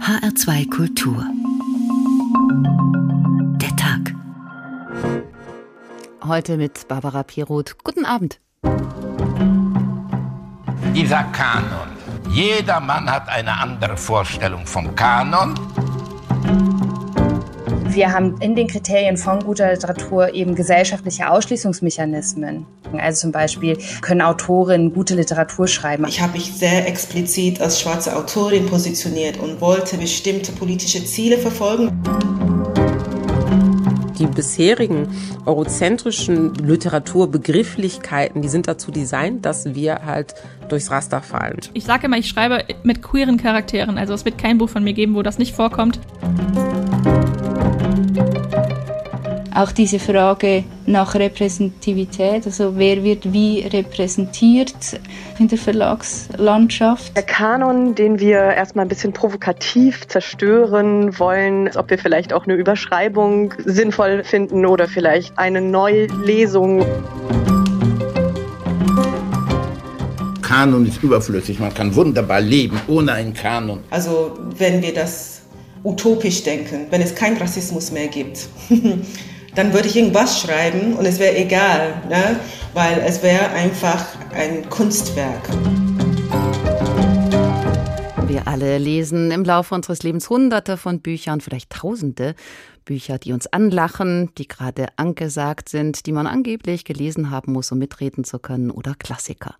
HR2 Kultur. Der Tag. Heute mit Barbara Piroth. Guten Abend. Dieser Kanon. Jeder Mann hat eine andere Vorstellung vom Kanon. Wir haben in den Kriterien von guter Literatur eben gesellschaftliche Ausschließungsmechanismen. Also zum Beispiel können Autorinnen gute Literatur schreiben. Ich habe mich sehr explizit als schwarze Autorin positioniert und wollte bestimmte politische Ziele verfolgen. Die bisherigen eurozentrischen Literaturbegrifflichkeiten, die sind dazu designt, dass wir halt durchs Raster fallen. Ich sage immer, ich schreibe mit queeren Charakteren. Also es wird kein Buch von mir geben, wo das nicht vorkommt. Auch diese Frage nach Repräsentativität, also wer wird wie repräsentiert in der Verlagslandschaft. Der Kanon, den wir erstmal ein bisschen provokativ zerstören wollen, ob wir vielleicht auch eine Überschreibung sinnvoll finden oder vielleicht eine Neulesung. Kanon ist überflüssig. Man kann wunderbar leben ohne einen Kanon. Also wenn wir das utopisch denken, wenn es keinen Rassismus mehr gibt, dann würde ich irgendwas schreiben und es wäre egal, ne? weil es wäre einfach ein Kunstwerk. Wir alle lesen im Laufe unseres Lebens hunderte von Büchern, vielleicht tausende Bücher, die uns anlachen, die gerade angesagt sind, die man angeblich gelesen haben muss, um mitreden zu können, oder Klassiker.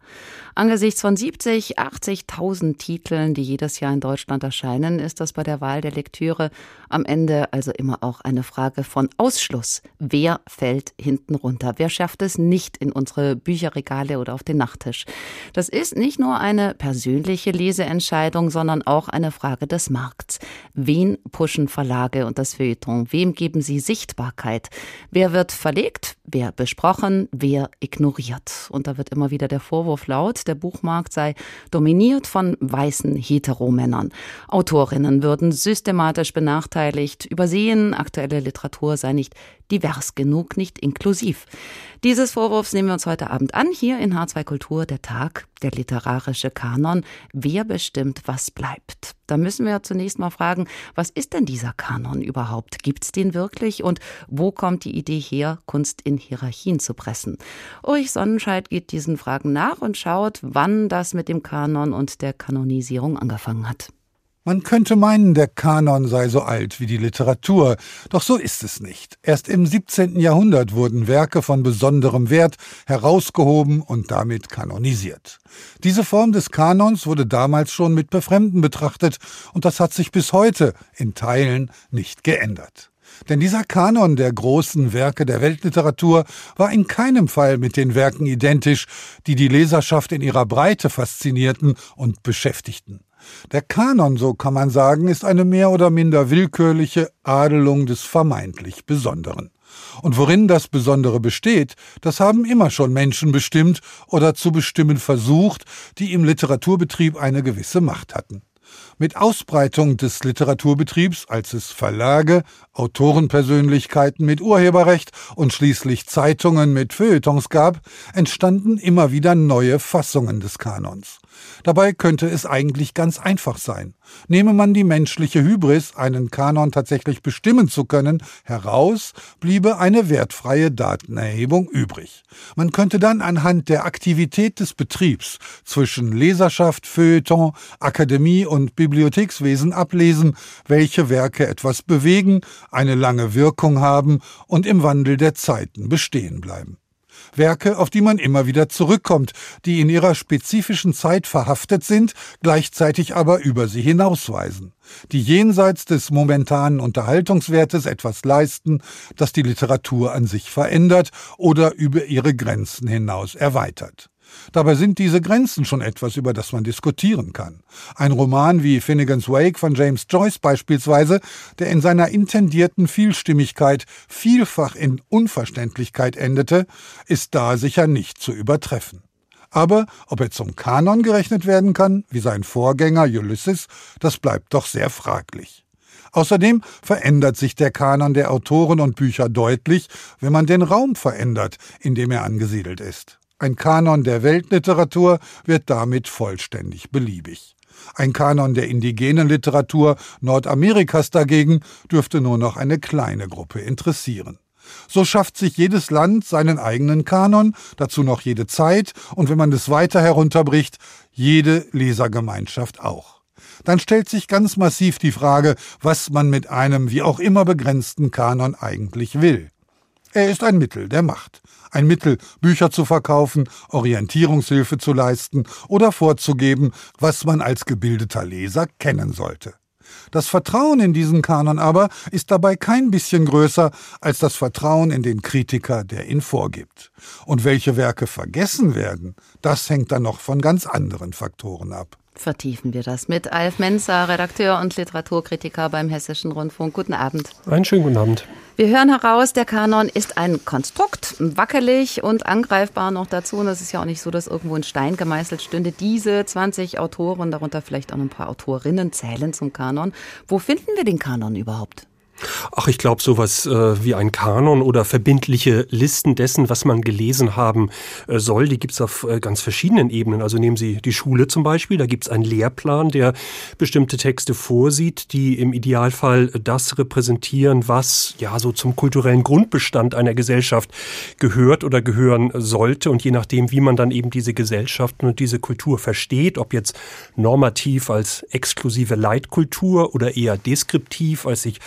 Angesichts von 70, 80.000 Titeln, die jedes Jahr in Deutschland erscheinen, ist das bei der Wahl der Lektüre am Ende also immer auch eine Frage von Ausschluss. Wer fällt hinten runter? Wer schafft es nicht in unsere Bücherregale oder auf den Nachttisch? Das ist nicht nur eine persönliche Leseentscheidung, sondern auch eine Frage des Markts. Wen pushen Verlage und das Feuilleton? Wem geben sie Sichtbarkeit? Wer wird verlegt? Wer besprochen? Wer ignoriert? Und da wird immer wieder der Vorwurf laut, der Buchmarkt sei dominiert von weißen Heteromännern. Autorinnen würden systematisch benachteiligt, übersehen, aktuelle Literatur sei nicht divers genug, nicht inklusiv. Dieses Vorwurfs nehmen wir uns heute Abend an, hier in H2 Kultur, der Tag, der literarische Kanon. Wer bestimmt, was bleibt? Da müssen wir zunächst mal fragen, was ist denn dieser Kanon überhaupt? Gibt's den wirklich? Und wo kommt die Idee her, Kunst in Hierarchien zu pressen? Ulrich Sonnenscheid geht diesen Fragen nach und schaut, wann das mit dem Kanon und der Kanonisierung angefangen hat. Man könnte meinen, der Kanon sei so alt wie die Literatur, doch so ist es nicht. Erst im 17. Jahrhundert wurden Werke von besonderem Wert herausgehoben und damit kanonisiert. Diese Form des Kanons wurde damals schon mit Befremden betrachtet und das hat sich bis heute in Teilen nicht geändert. Denn dieser Kanon der großen Werke der Weltliteratur war in keinem Fall mit den Werken identisch, die die Leserschaft in ihrer Breite faszinierten und beschäftigten. Der Kanon, so kann man sagen, ist eine mehr oder minder willkürliche Adelung des vermeintlich Besonderen. Und worin das Besondere besteht, das haben immer schon Menschen bestimmt oder zu bestimmen versucht, die im Literaturbetrieb eine gewisse Macht hatten. Mit Ausbreitung des Literaturbetriebs, als es Verlage, Autorenpersönlichkeiten mit Urheberrecht und schließlich Zeitungen mit Feuilletons gab, entstanden immer wieder neue Fassungen des Kanons. Dabei könnte es eigentlich ganz einfach sein. Nehme man die menschliche Hybris, einen Kanon tatsächlich bestimmen zu können, heraus, bliebe eine wertfreie Datenerhebung übrig. Man könnte dann anhand der Aktivität des Betriebs zwischen Leserschaft, Feuilleton, Akademie und Bibliothekswesen ablesen, welche Werke etwas bewegen, eine lange Wirkung haben und im Wandel der Zeiten bestehen bleiben. Werke, auf die man immer wieder zurückkommt, die in ihrer spezifischen Zeit verhaftet sind, gleichzeitig aber über sie hinausweisen, die jenseits des momentanen Unterhaltungswertes etwas leisten, das die Literatur an sich verändert oder über ihre Grenzen hinaus erweitert. Dabei sind diese Grenzen schon etwas, über das man diskutieren kann. Ein Roman wie Finnegan's Wake von James Joyce beispielsweise, der in seiner intendierten Vielstimmigkeit vielfach in Unverständlichkeit endete, ist da sicher nicht zu übertreffen. Aber ob er zum Kanon gerechnet werden kann, wie sein Vorgänger Ulysses, das bleibt doch sehr fraglich. Außerdem verändert sich der Kanon der Autoren und Bücher deutlich, wenn man den Raum verändert, in dem er angesiedelt ist. Ein Kanon der Weltliteratur wird damit vollständig beliebig. Ein Kanon der indigenen Literatur Nordamerikas dagegen dürfte nur noch eine kleine Gruppe interessieren. So schafft sich jedes Land seinen eigenen Kanon, dazu noch jede Zeit und wenn man es weiter herunterbricht, jede Lesergemeinschaft auch. Dann stellt sich ganz massiv die Frage, was man mit einem wie auch immer begrenzten Kanon eigentlich will. Er ist ein Mittel der Macht. Ein Mittel, Bücher zu verkaufen, Orientierungshilfe zu leisten oder vorzugeben, was man als gebildeter Leser kennen sollte. Das Vertrauen in diesen Kanon aber ist dabei kein bisschen größer als das Vertrauen in den Kritiker, der ihn vorgibt. Und welche Werke vergessen werden, das hängt dann noch von ganz anderen Faktoren ab. Vertiefen wir das mit Alf Menzer, Redakteur und Literaturkritiker beim Hessischen Rundfunk. Guten Abend. Einen schönen guten Abend. Wir hören heraus, der Kanon ist ein Konstrukt, wackelig und angreifbar noch dazu. Und es ist ja auch nicht so, dass irgendwo ein Stein gemeißelt stünde. Diese 20 Autoren, darunter vielleicht auch ein paar Autorinnen, zählen zum Kanon. Wo finden wir den Kanon überhaupt? Ach, ich glaube, sowas äh, wie ein Kanon oder verbindliche Listen dessen, was man gelesen haben äh, soll, die gibt's auf äh, ganz verschiedenen Ebenen. Also nehmen Sie die Schule zum Beispiel, da gibt's einen Lehrplan, der bestimmte Texte vorsieht, die im Idealfall das repräsentieren, was ja so zum kulturellen Grundbestand einer Gesellschaft gehört oder gehören sollte. Und je nachdem, wie man dann eben diese Gesellschaften und diese Kultur versteht, ob jetzt normativ als exklusive Leitkultur oder eher deskriptiv als sich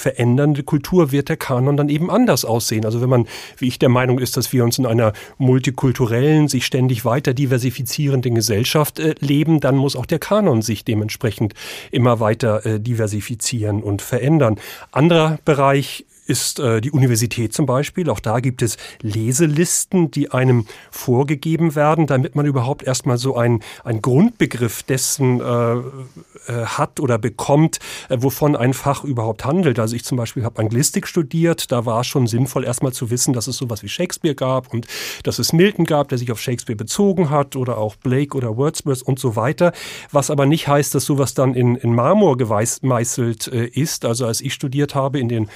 verändernde Kultur wird der Kanon dann eben anders aussehen. Also wenn man, wie ich der Meinung ist, dass wir uns in einer multikulturellen, sich ständig weiter diversifizierenden Gesellschaft äh, leben, dann muss auch der Kanon sich dementsprechend immer weiter äh, diversifizieren und verändern. Anderer Bereich ist äh, die Universität zum Beispiel. Auch da gibt es Leselisten, die einem vorgegeben werden, damit man überhaupt erstmal so einen, Grundbegriff dessen äh, äh, hat oder bekommt, äh, wovon ein Fach überhaupt handelt. Also ich zum Beispiel habe Anglistik studiert. Da war schon sinnvoll, erstmal zu wissen, dass es sowas wie Shakespeare gab und dass es Milton gab, der sich auf Shakespeare bezogen hat oder auch Blake oder Wordsworth und so weiter. Was aber nicht heißt, dass sowas dann in, in Marmor gemeißelt äh, ist. Also als ich studiert habe in den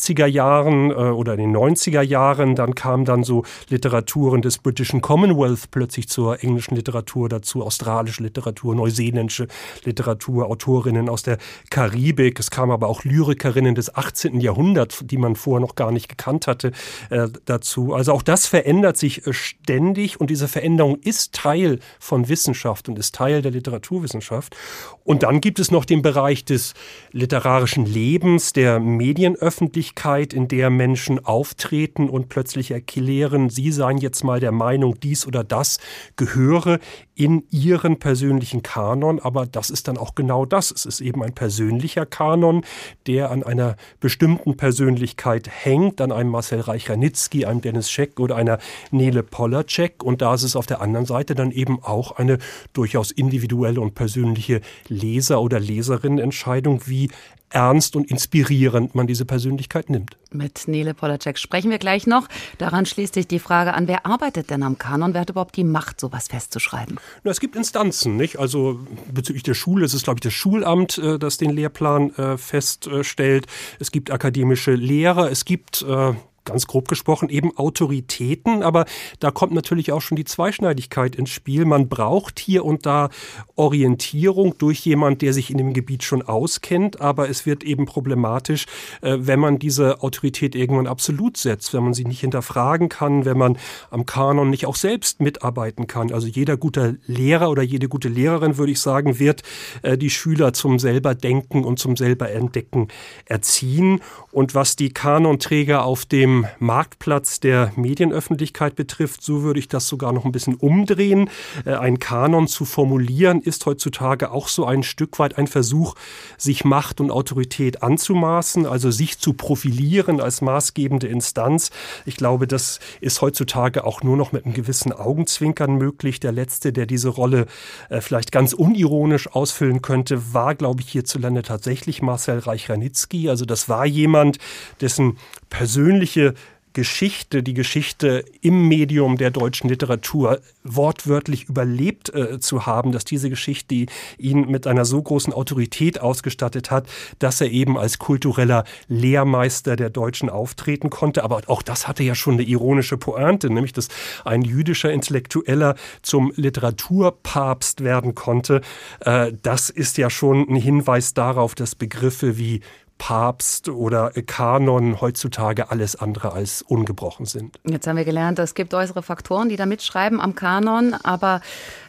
80er Jahren äh, oder in den 90er Jahren, dann kamen dann so Literaturen des Britischen Commonwealth plötzlich zur englischen Literatur dazu, australische Literatur, neuseeländische Literatur, Autorinnen aus der Karibik. Es kamen aber auch Lyrikerinnen des 18. Jahrhunderts, die man vorher noch gar nicht gekannt hatte, äh, dazu. Also auch das verändert sich äh, ständig und diese Veränderung ist Teil von Wissenschaft und ist Teil der Literaturwissenschaft. Und dann gibt es noch den Bereich des literarischen Lebens, der Medienöffentlichkeit, in der Menschen auftreten und plötzlich erklären, sie seien jetzt mal der Meinung, dies oder das gehöre in ihren persönlichen Kanon. Aber das ist dann auch genau das. Es ist eben ein persönlicher Kanon, der an einer bestimmten Persönlichkeit hängt, an einem Marcel Reich-Ranitzky, einem Dennis Scheck oder einer Nele Polacek. Und da ist es auf der anderen Seite dann eben auch eine durchaus individuelle und persönliche Leser- oder Leserinnenentscheidung, wie ernst und inspirierend man diese Persönlichkeit nimmt. Mit Nele Polacek sprechen wir gleich noch. Daran schließt sich die Frage an, wer arbeitet denn am Kanon? Wer hat überhaupt die Macht, sowas festzuschreiben? Na, es gibt Instanzen, nicht? Also bezüglich der Schule ist es, glaube ich, das Schulamt, äh, das den Lehrplan äh, feststellt. Es gibt akademische Lehrer, es gibt äh, ganz grob gesprochen eben Autoritäten, aber da kommt natürlich auch schon die Zweischneidigkeit ins Spiel. Man braucht hier und da Orientierung durch jemand, der sich in dem Gebiet schon auskennt, aber es wird eben problematisch, äh, wenn man diese Autorität irgendwann absolut setzt, wenn man sie nicht hinterfragen kann, wenn man am Kanon nicht auch selbst mitarbeiten kann. Also jeder gute Lehrer oder jede gute Lehrerin, würde ich sagen, wird äh, die Schüler zum selber Denken und zum selber Entdecken erziehen. Und was die Kanonträger auf dem Marktplatz der Medienöffentlichkeit betrifft, so würde ich das sogar noch ein bisschen umdrehen. Äh, ein Kanon zu formulieren ist heutzutage auch so ein Stück weit ein Versuch, sich Macht und Autorität anzumaßen, also sich zu profilieren als maßgebende Instanz. Ich glaube, das ist heutzutage auch nur noch mit einem gewissen Augenzwinkern möglich. Der letzte, der diese Rolle äh, vielleicht ganz unironisch ausfüllen könnte, war, glaube ich, hierzulande tatsächlich Marcel Reich-Ranitzky. Also das war jemand, dessen persönliche Geschichte, die Geschichte im Medium der deutschen Literatur wortwörtlich überlebt äh, zu haben, dass diese Geschichte ihn mit einer so großen Autorität ausgestattet hat, dass er eben als kultureller Lehrmeister der Deutschen auftreten konnte. Aber auch das hatte ja schon eine ironische Pointe, nämlich dass ein jüdischer Intellektueller zum Literaturpapst werden konnte. Äh, das ist ja schon ein Hinweis darauf, dass Begriffe wie Papst oder Kanon heutzutage alles andere als ungebrochen sind. Jetzt haben wir gelernt, es gibt äußere Faktoren, die da mitschreiben am Kanon, aber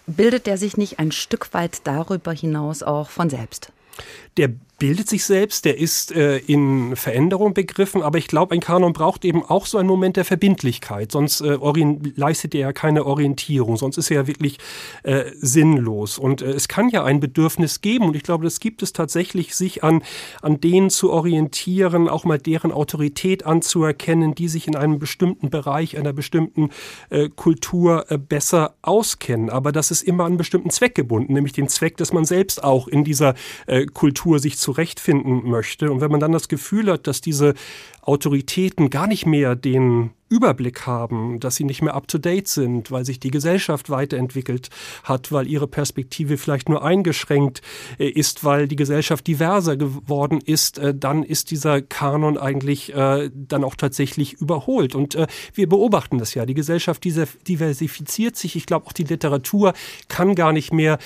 bildet der sich nicht ein Stück weit darüber hinaus auch von selbst? Der bildet sich selbst, der ist äh, in Veränderung begriffen, aber ich glaube, ein Kanon braucht eben auch so einen Moment der Verbindlichkeit, sonst äh, leistet er ja keine Orientierung, sonst ist er ja wirklich äh, sinnlos. Und äh, es kann ja ein Bedürfnis geben, und ich glaube, das gibt es tatsächlich, sich an, an denen zu orientieren, auch mal deren Autorität anzuerkennen, die sich in einem bestimmten Bereich, einer bestimmten äh, Kultur äh, besser auskennen. Aber das ist immer an einen bestimmten Zweck gebunden, nämlich den Zweck, dass man selbst auch in dieser Kultur sich zu zurechtfinden möchte. Und wenn man dann das Gefühl hat, dass diese Autoritäten gar nicht mehr den Überblick haben, dass sie nicht mehr up-to-date sind, weil sich die Gesellschaft weiterentwickelt hat, weil ihre Perspektive vielleicht nur eingeschränkt äh, ist, weil die Gesellschaft diverser geworden ist, äh, dann ist dieser Kanon eigentlich äh, dann auch tatsächlich überholt. Und wir beobachten das ja. Die Gesellschaft diversifiziert sich. Ich glaube, auch die Literatur kann gar nicht mehr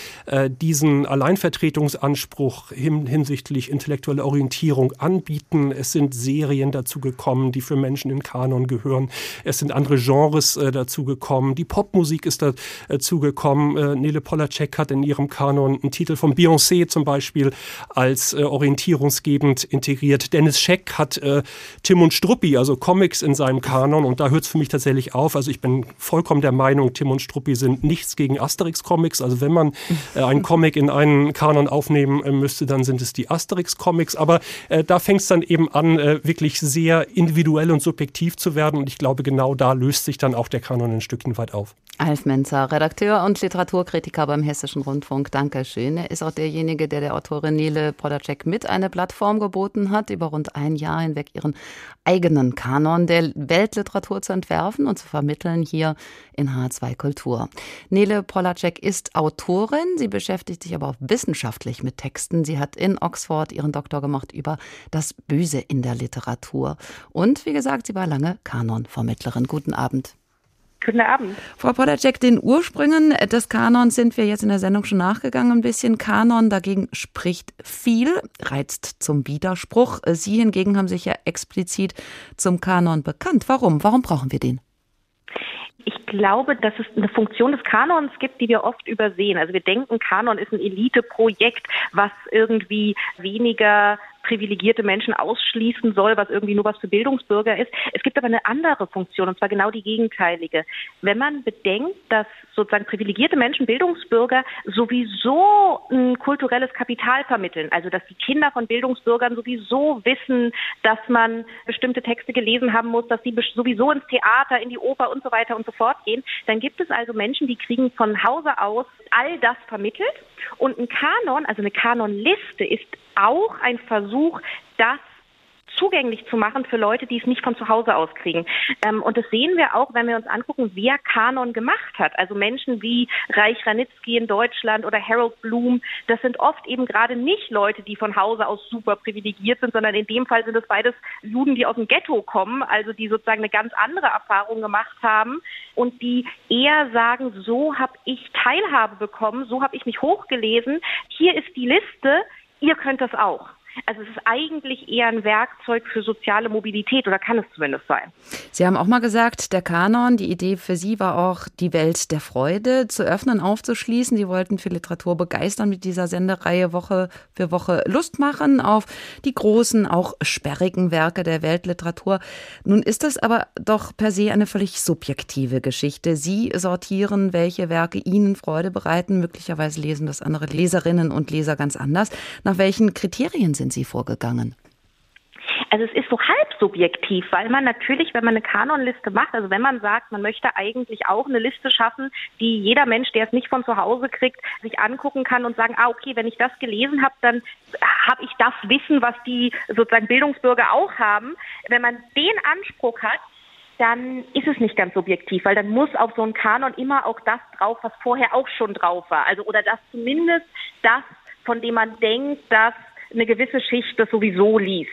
diesen Alleinvertretungsanspruch hinsichtlich intellektueller Orientierung anbieten. Es sind Serien dazu gekommen, die für Menschen in Kanon gehören. Es sind andere Genres äh, dazugekommen. Die Popmusik ist dazugekommen. Äh, Nele Polacek hat in ihrem Kanon einen Titel von Beyoncé zum Beispiel als äh, orientierungsgebend integriert. Dennis Scheck hat äh, Tim und Struppi, also Comics in seinem Kanon und da hört es für mich tatsächlich auf. Also ich bin vollkommen der Meinung, Tim und Struppi sind nichts gegen Asterix-Comics. Also wenn man äh, einen Comic in einen Kanon aufnehmen äh, müsste, dann sind es die Asterix-Comics. Aber äh, da fängt es dann eben an, äh, wirklich sehr individuell und subjektiv zu werden und ich glaube, genau da löst sich dann auch der Kanon ein Stückchen weit auf. Alf Menzer, Redakteur und Literaturkritiker beim Hessischen Rundfunk. Dankeschön. Er ist auch derjenige, der der Autorin Nele Podacek mit eine Plattform geboten hat, über rund ein Jahr hinweg ihren eigenen Kanon der Weltliteratur zu entwerfen und zu vermitteln hier in H2 Kultur. Nele Polacek ist Autorin. Sie beschäftigt sich aber auch wissenschaftlich mit Texten. Sie hat in Oxford ihren Doktor gemacht über das Böse in der Literatur. Und wie gesagt, sie war lange Kanon Vermittlerin. Guten Abend. Guten Abend. Frau Podacek, den Ursprüngen des Kanons sind wir jetzt in der Sendung schon nachgegangen ein bisschen. Kanon dagegen spricht viel, reizt zum Widerspruch. Sie hingegen haben sich ja explizit zum Kanon bekannt. Warum? Warum brauchen wir den? Ich glaube, dass es eine Funktion des Kanons gibt, die wir oft übersehen. Also wir denken, Kanon ist ein Eliteprojekt, was irgendwie weniger privilegierte Menschen ausschließen soll, was irgendwie nur was für Bildungsbürger ist. Es gibt aber eine andere Funktion, und zwar genau die gegenteilige. Wenn man bedenkt, dass sozusagen privilegierte Menschen, Bildungsbürger, sowieso ein kulturelles Kapital vermitteln, also dass die Kinder von Bildungsbürgern sowieso wissen, dass man bestimmte Texte gelesen haben muss, dass sie sowieso ins Theater, in die Oper und so weiter und so fort gehen, dann gibt es also Menschen, die kriegen von Hause aus all das vermittelt. Und ein Kanon, also eine Kanonliste, ist auch ein Versuch, das zugänglich zu machen für Leute, die es nicht von zu Hause aus kriegen. Ähm, und das sehen wir auch, wenn wir uns angucken, wer Kanon gemacht hat. Also Menschen wie Reich Ranitzky in Deutschland oder Harold Bloom, das sind oft eben gerade nicht Leute, die von Hause aus super privilegiert sind, sondern in dem Fall sind es beides Juden, die aus dem Ghetto kommen, also die sozusagen eine ganz andere Erfahrung gemacht haben und die eher sagen, so habe ich Teilhabe bekommen, so habe ich mich hochgelesen, hier ist die Liste, ihr könnt das auch. Also es ist eigentlich eher ein Werkzeug für soziale Mobilität oder kann es zumindest sein. Sie haben auch mal gesagt, der Kanon, die Idee für Sie war auch, die Welt der Freude zu öffnen, aufzuschließen. Sie wollten für Literatur begeistern mit dieser Sendereihe Woche für Woche Lust machen auf die großen, auch sperrigen Werke der Weltliteratur. Nun ist das aber doch per se eine völlig subjektive Geschichte. Sie sortieren, welche Werke Ihnen Freude bereiten. Möglicherweise lesen das andere Leserinnen und Leser ganz anders. Nach welchen Kriterien sind sind Sie vorgegangen? Also es ist so halb subjektiv, weil man natürlich, wenn man eine Kanonliste macht, also wenn man sagt, man möchte eigentlich auch eine Liste schaffen, die jeder Mensch, der es nicht von zu Hause kriegt, sich angucken kann und sagen, ah okay, wenn ich das gelesen habe, dann habe ich das Wissen, was die sozusagen Bildungsbürger auch haben. Wenn man den Anspruch hat, dann ist es nicht ganz subjektiv, weil dann muss auf so einen Kanon immer auch das drauf, was vorher auch schon drauf war. Also oder das zumindest das, von dem man denkt, dass eine gewisse Schicht das sowieso liest.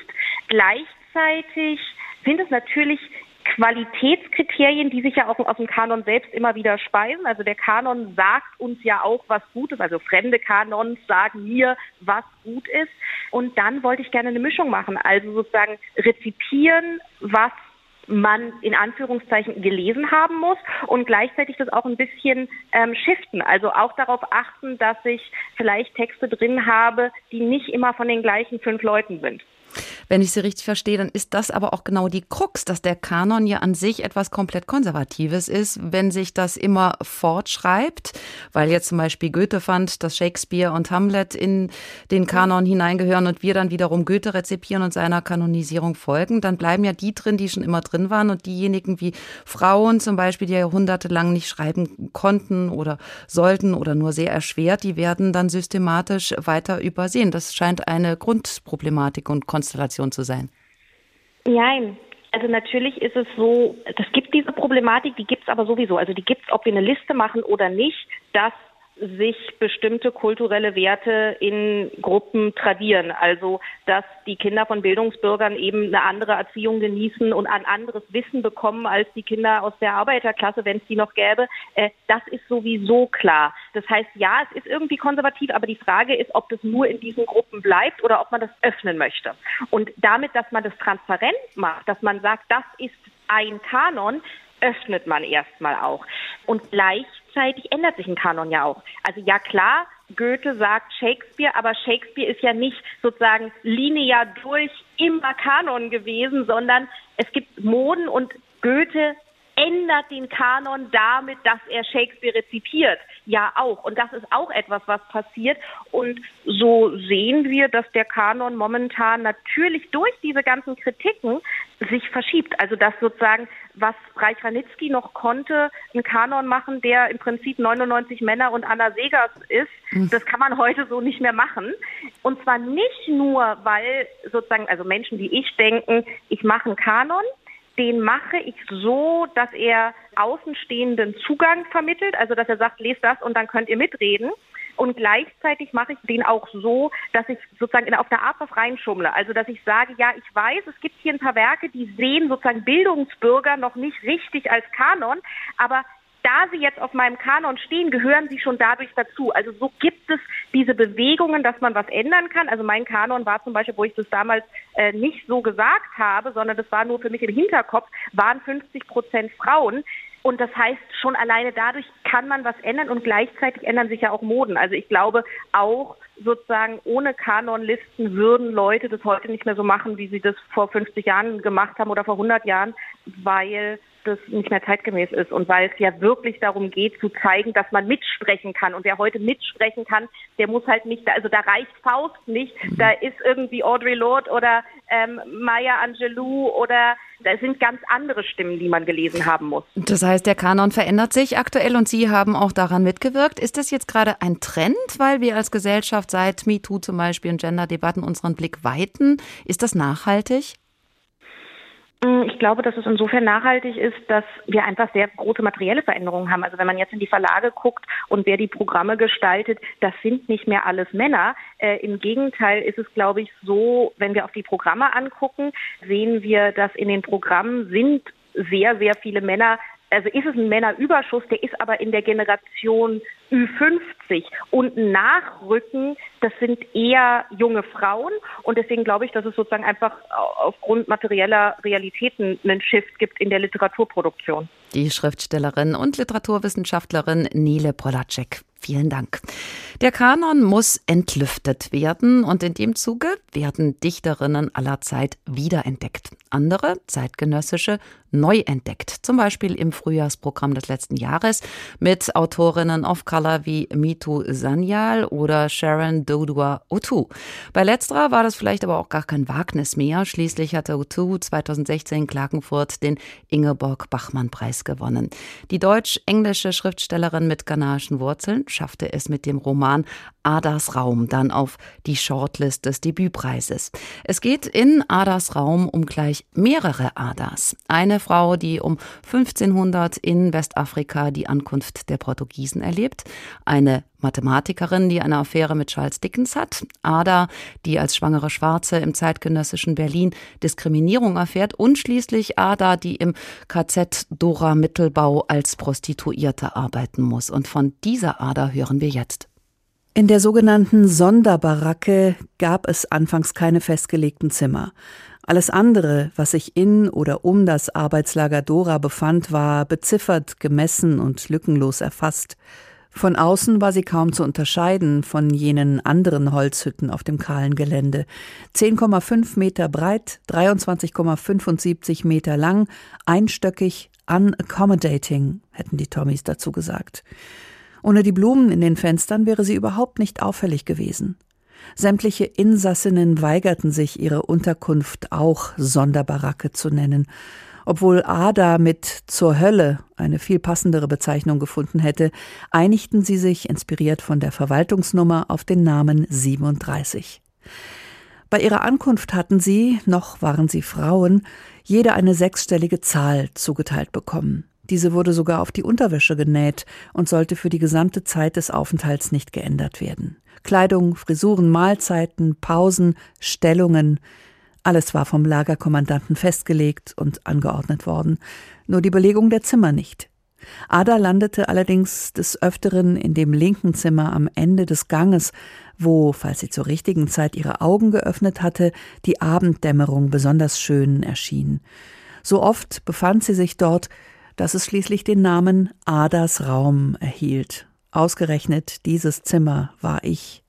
Gleichzeitig sind es natürlich Qualitätskriterien, die sich ja auch aus dem Kanon selbst immer wieder speisen. Also der Kanon sagt uns ja auch, was gut ist. Also fremde Kanons sagen mir, was gut ist. Und dann wollte ich gerne eine Mischung machen. Also sozusagen rezipieren, was man in Anführungszeichen gelesen haben muss und gleichzeitig das auch ein bisschen ähm, shiften. Also auch darauf achten, dass ich vielleicht Texte drin habe, die nicht immer von den gleichen fünf Leuten sind. Wenn ich Sie richtig verstehe, dann ist das aber auch genau die Krux, dass der Kanon ja an sich etwas komplett Konservatives ist, wenn sich das immer fortschreibt, weil jetzt zum Beispiel Goethe fand, dass Shakespeare und Hamlet in den Kanon hineingehören und wir dann wiederum Goethe rezipieren und seiner Kanonisierung folgen, dann bleiben ja die drin, die schon immer drin waren und diejenigen wie Frauen zum Beispiel, die jahrhundertelang nicht schreiben konnten oder sollten oder nur sehr erschwert, die werden dann systematisch weiter übersehen. Das scheint eine Grundproblematik und Konstellation Konstellation zu sein? Nein. Also natürlich ist es so, es gibt diese Problematik, die gibt es aber sowieso. Also die gibt es, ob wir eine Liste machen oder nicht, dass sich bestimmte kulturelle Werte in Gruppen tradieren. Also, dass die Kinder von Bildungsbürgern eben eine andere Erziehung genießen und ein anderes Wissen bekommen als die Kinder aus der Arbeiterklasse, wenn es die noch gäbe. Äh, das ist sowieso klar. Das heißt, ja, es ist irgendwie konservativ, aber die Frage ist, ob das nur in diesen Gruppen bleibt oder ob man das öffnen möchte. Und damit, dass man das transparent macht, dass man sagt, das ist ein Kanon, öffnet man erstmal auch. Und gleichzeitig ändert sich ein Kanon ja auch. Also ja klar, Goethe sagt Shakespeare, aber Shakespeare ist ja nicht sozusagen linear durch immer Kanon gewesen, sondern es gibt Moden und Goethe ändert den Kanon damit, dass er Shakespeare rezipiert. Ja, auch. Und das ist auch etwas, was passiert. Und so sehen wir, dass der Kanon momentan natürlich durch diese ganzen Kritiken sich verschiebt. Also, dass sozusagen, was Reich Ranitzky noch konnte, einen Kanon machen, der im Prinzip 99 Männer und Anna Segers ist, mhm. das kann man heute so nicht mehr machen. Und zwar nicht nur, weil sozusagen, also Menschen wie ich denken, ich mache einen Kanon, den mache ich so, dass er Außenstehenden Zugang vermittelt, also dass er sagt, lest das und dann könnt ihr mitreden. Und gleichzeitig mache ich den auch so, dass ich sozusagen auf der Art was reinschummle. Also dass ich sage, ja, ich weiß, es gibt hier ein paar Werke, die sehen sozusagen Bildungsbürger noch nicht richtig als Kanon, aber da sie jetzt auf meinem Kanon stehen, gehören sie schon dadurch dazu. Also so gibt es diese Bewegungen, dass man was ändern kann. Also mein Kanon war zum Beispiel, wo ich das damals äh, nicht so gesagt habe, sondern das war nur für mich im Hinterkopf, waren 50 Prozent Frauen. Und das heißt, schon alleine dadurch kann man was ändern und gleichzeitig ändern sich ja auch Moden. Also ich glaube auch sozusagen ohne Kanonlisten würden Leute das heute nicht mehr so machen, wie sie das vor 50 Jahren gemacht haben oder vor 100 Jahren, weil das nicht mehr zeitgemäß ist und weil es ja wirklich darum geht zu zeigen, dass man mitsprechen kann und wer heute mitsprechen kann, der muss halt nicht, also da reicht Faust nicht, da ist irgendwie Audrey Lorde oder ähm, Maya Angelou oder da sind ganz andere Stimmen, die man gelesen haben muss. Das heißt, der Kanon verändert sich aktuell und Sie haben auch daran mitgewirkt. Ist das jetzt gerade ein Trend, weil wir als Gesellschaft seit MeToo zum Beispiel und Gender-Debatten unseren Blick weiten? Ist das nachhaltig? Mm, ich glaube, dass es insofern nachhaltig ist, dass wir einfach sehr große materielle Veränderungen haben. Also wenn man jetzt in die Verlage guckt und wer die Programme gestaltet, das sind nicht mehr alles Männer. Äh, Im Gegenteil ist es, glaube ich, so, wenn wir auf die Programme angucken, sehen wir, dass in den Programmen sind sehr, sehr viele Männer also ist es ein Männerüberschuss, der ist aber in der Generation Ü50 und Nachrücken, das sind eher junge Frauen und deswegen glaube ich, dass es sozusagen einfach aufgrund materieller Realitäten einen Shift gibt in der Literaturproduktion. Die Schriftstellerin und Literaturwissenschaftlerin Nele Polacek. Vielen Dank. Der Kanon muss entlüftet werden und in dem Zuge werden Dichterinnen aller Zeit wiederentdeckt. Andere zeitgenössische neu entdeckt. Zum Beispiel im Frühjahrsprogramm des letzten Jahres mit Autorinnen of Color wie Mitu Sanyal oder Sharon Dodua Otu. Bei letzterer war das vielleicht aber auch gar kein Wagnis mehr. Schließlich hatte Otu 2016 in Klagenfurt den Ingeborg-Bachmann-Preis gewonnen. Die deutsch-englische Schriftstellerin mit ghanaischen Wurzeln schaffte es mit dem Roman Adas Raum dann auf die Shortlist des Debütpreises. Es geht in Adas Raum um gleich mehrere Adas. Eine Frau, die um 1500 in Westafrika die Ankunft der Portugiesen erlebt. Eine Mathematikerin, die eine Affäre mit Charles Dickens hat. Ada, die als schwangere Schwarze im zeitgenössischen Berlin Diskriminierung erfährt. Und schließlich Ada, die im KZ Dora Mittelbau als Prostituierte arbeiten muss. Und von dieser Ada hören wir jetzt. In der sogenannten Sonderbaracke gab es anfangs keine festgelegten Zimmer. Alles andere, was sich in oder um das Arbeitslager Dora befand, war beziffert, gemessen und lückenlos erfasst. Von außen war sie kaum zu unterscheiden von jenen anderen Holzhütten auf dem kahlen Gelände. 10,5 Meter breit, 23,75 Meter lang, einstöckig, unaccommodating, hätten die Tommys dazu gesagt. Ohne die Blumen in den Fenstern wäre sie überhaupt nicht auffällig gewesen. Sämtliche Insassinnen weigerten sich, ihre Unterkunft auch Sonderbaracke zu nennen, obwohl Ada mit zur Hölle eine viel passendere Bezeichnung gefunden hätte, einigten sie sich, inspiriert von der Verwaltungsnummer, auf den Namen 37. Bei ihrer Ankunft hatten sie, noch waren sie Frauen, jede eine sechsstellige Zahl zugeteilt bekommen. Diese wurde sogar auf die Unterwäsche genäht und sollte für die gesamte Zeit des Aufenthalts nicht geändert werden. Kleidung, Frisuren, Mahlzeiten, Pausen, Stellungen, alles war vom Lagerkommandanten festgelegt und angeordnet worden, nur die Belegung der Zimmer nicht. Ada landete allerdings des Öfteren in dem linken Zimmer am Ende des Ganges, wo, falls sie zur richtigen Zeit ihre Augen geöffnet hatte, die Abenddämmerung besonders schön erschien. So oft befand sie sich dort, dass es schließlich den Namen Adas Raum erhielt. Ausgerechnet dieses Zimmer war ich.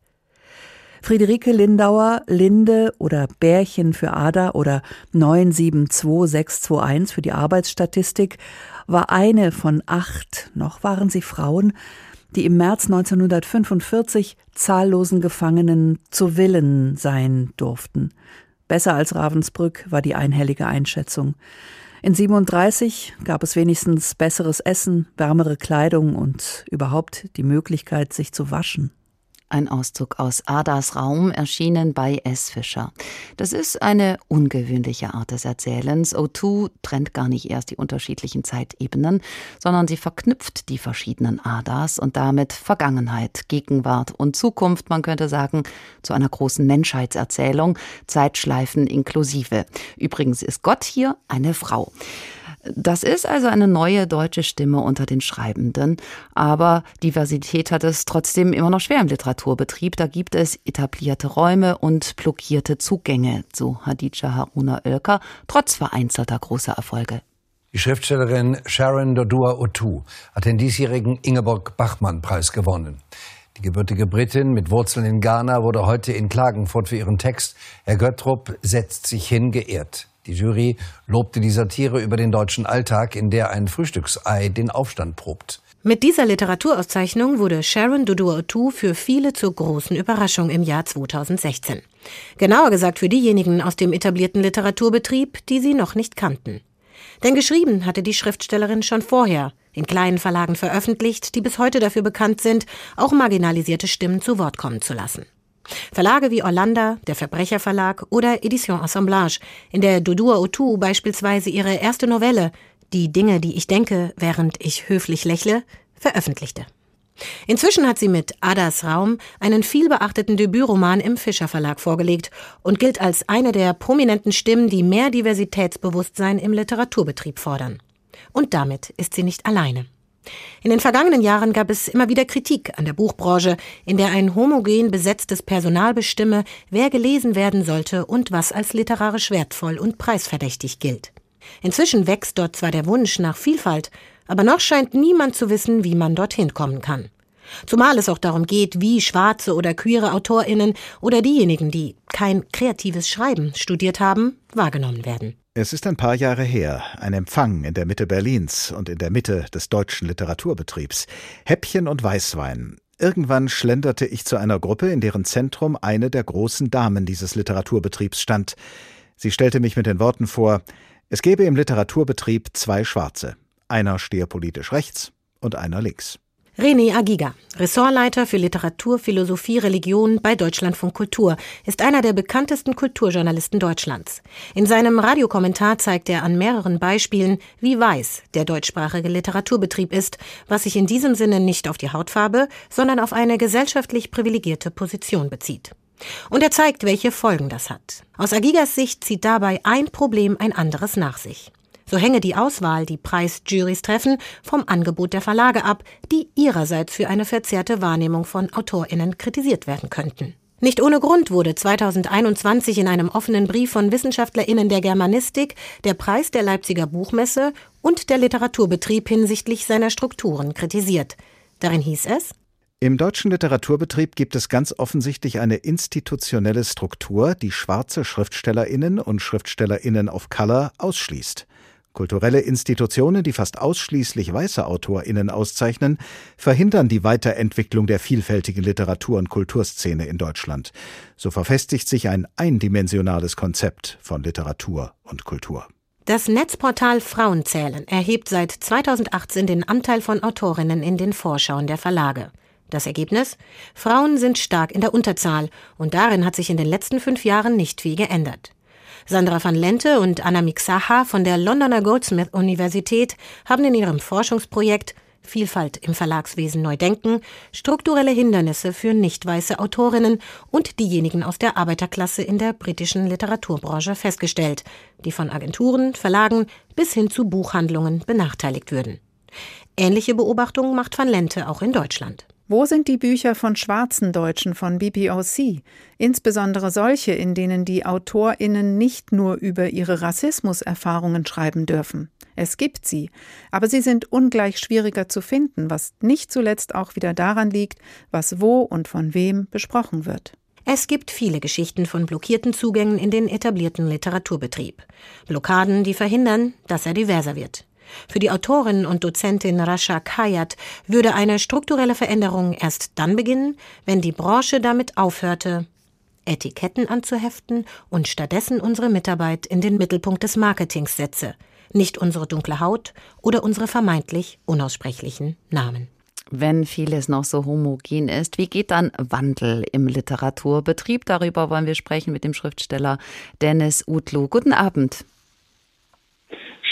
Friederike Lindauer, Linde oder Bärchen für Ada oder 972621 für die Arbeitsstatistik war eine von acht, noch waren sie Frauen, die im März 1945 zahllosen Gefangenen zu Willen sein durften. Besser als Ravensbrück war die einhellige Einschätzung. In 37 gab es wenigstens besseres Essen, wärmere Kleidung und überhaupt die Möglichkeit, sich zu waschen. Ein Auszug aus Adas Raum, erschienen bei S. Fischer. Das ist eine ungewöhnliche Art des Erzählens. O2 trennt gar nicht erst die unterschiedlichen Zeitebenen, sondern sie verknüpft die verschiedenen Adas und damit Vergangenheit, Gegenwart und Zukunft, man könnte sagen, zu einer großen Menschheitserzählung, Zeitschleifen inklusive. Übrigens ist Gott hier eine Frau. Das ist also eine neue deutsche Stimme unter den Schreibenden, aber Diversität hat es trotzdem immer noch schwer im Literaturbetrieb. Da gibt es etablierte Räume und blockierte Zugänge, so Hadija Haruna Oelker, trotz vereinzelter großer Erfolge. Die Schriftstellerin Sharon Dodua Otu hat den diesjährigen Ingeborg-Bachmann-Preis gewonnen. Die gebürtige Britin mit Wurzeln in Ghana wurde heute in Klagenfurt für ihren Text Herr Göttrup setzt sich hin geehrt. Die Jury lobte die Satire über den deutschen Alltag, in der ein Frühstücksei den Aufstand probt. Mit dieser Literaturauszeichnung wurde Sharon Dudu-Otu für viele zur großen Überraschung im Jahr 2016. Genauer gesagt für diejenigen aus dem etablierten Literaturbetrieb, die sie noch nicht kannten. Denn geschrieben hatte die Schriftstellerin schon vorher, in kleinen Verlagen veröffentlicht, die bis heute dafür bekannt sind, auch marginalisierte Stimmen zu Wort kommen zu lassen. Verlage wie Orlando, der Verbrecherverlag oder Edition Assemblage, in der Dodua Otu beispielsweise ihre erste Novelle Die Dinge, die ich denke, während ich höflich lächle, veröffentlichte. Inzwischen hat sie mit Adas Raum einen vielbeachteten Debütroman im Fischer Verlag vorgelegt und gilt als eine der prominenten Stimmen, die mehr Diversitätsbewusstsein im Literaturbetrieb fordern. Und damit ist sie nicht alleine. In den vergangenen Jahren gab es immer wieder Kritik an der Buchbranche, in der ein homogen besetztes Personal bestimme, wer gelesen werden sollte und was als literarisch wertvoll und preisverdächtig gilt. Inzwischen wächst dort zwar der Wunsch nach Vielfalt, aber noch scheint niemand zu wissen, wie man dorthin kommen kann. Zumal es auch darum geht, wie schwarze oder queere Autorinnen oder diejenigen, die kein kreatives Schreiben studiert haben, wahrgenommen werden. Es ist ein paar Jahre her, ein Empfang in der Mitte Berlins und in der Mitte des deutschen Literaturbetriebs. Häppchen und Weißwein. Irgendwann schlenderte ich zu einer Gruppe, in deren Zentrum eine der großen Damen dieses Literaturbetriebs stand. Sie stellte mich mit den Worten vor, es gäbe im Literaturbetrieb zwei Schwarze. Einer stehe politisch rechts und einer links. René Agiga, Ressortleiter für Literatur, Philosophie, Religion bei Deutschlandfunk Kultur, ist einer der bekanntesten Kulturjournalisten Deutschlands. In seinem Radiokommentar zeigt er an mehreren Beispielen, wie weiß der deutschsprachige Literaturbetrieb ist, was sich in diesem Sinne nicht auf die Hautfarbe, sondern auf eine gesellschaftlich privilegierte Position bezieht. Und er zeigt, welche Folgen das hat. Aus Agigas Sicht zieht dabei ein Problem ein anderes nach sich. So hänge die Auswahl, die Preisjurys treffen, vom Angebot der Verlage ab, die ihrerseits für eine verzerrte Wahrnehmung von AutorInnen kritisiert werden könnten. Nicht ohne Grund wurde 2021 in einem offenen Brief von WissenschaftlerInnen der Germanistik der Preis der Leipziger Buchmesse und der Literaturbetrieb hinsichtlich seiner Strukturen kritisiert. Darin hieß es, im deutschen Literaturbetrieb gibt es ganz offensichtlich eine institutionelle Struktur, die schwarze Schriftstellerinnen und Schriftstellerinnen of Color ausschließt. Kulturelle Institutionen, die fast ausschließlich weiße AutorInnen auszeichnen, verhindern die Weiterentwicklung der vielfältigen Literatur- und Kulturszene in Deutschland. So verfestigt sich ein eindimensionales Konzept von Literatur und Kultur. Das Netzportal Frauenzählen erhebt seit 2018 den Anteil von Autorinnen in den Vorschauen der Verlage. Das Ergebnis? Frauen sind stark in der Unterzahl und darin hat sich in den letzten fünf Jahren nicht viel geändert. Sandra van Lente und Anna Mixaha von der Londoner Goldsmith Universität haben in ihrem Forschungsprojekt Vielfalt im Verlagswesen neu denken, strukturelle Hindernisse für nicht weiße Autorinnen und diejenigen aus der Arbeiterklasse in der britischen Literaturbranche festgestellt, die von Agenturen, Verlagen bis hin zu Buchhandlungen benachteiligt würden. Ähnliche Beobachtungen macht van Lente auch in Deutschland. Wo sind die Bücher von schwarzen Deutschen von BPOC? Insbesondere solche, in denen die AutorInnen nicht nur über ihre Rassismuserfahrungen schreiben dürfen. Es gibt sie, aber sie sind ungleich schwieriger zu finden, was nicht zuletzt auch wieder daran liegt, was wo und von wem besprochen wird. Es gibt viele Geschichten von blockierten Zugängen in den etablierten Literaturbetrieb. Blockaden, die verhindern, dass er diverser wird. Für die Autorin und Dozentin Rasha Kayat würde eine strukturelle Veränderung erst dann beginnen, wenn die Branche damit aufhörte, Etiketten anzuheften und stattdessen unsere Mitarbeit in den Mittelpunkt des Marketings setze, nicht unsere dunkle Haut oder unsere vermeintlich unaussprechlichen Namen. Wenn vieles noch so homogen ist, wie geht dann Wandel im Literaturbetrieb? Darüber wollen wir sprechen mit dem Schriftsteller Dennis Utlu. Guten Abend.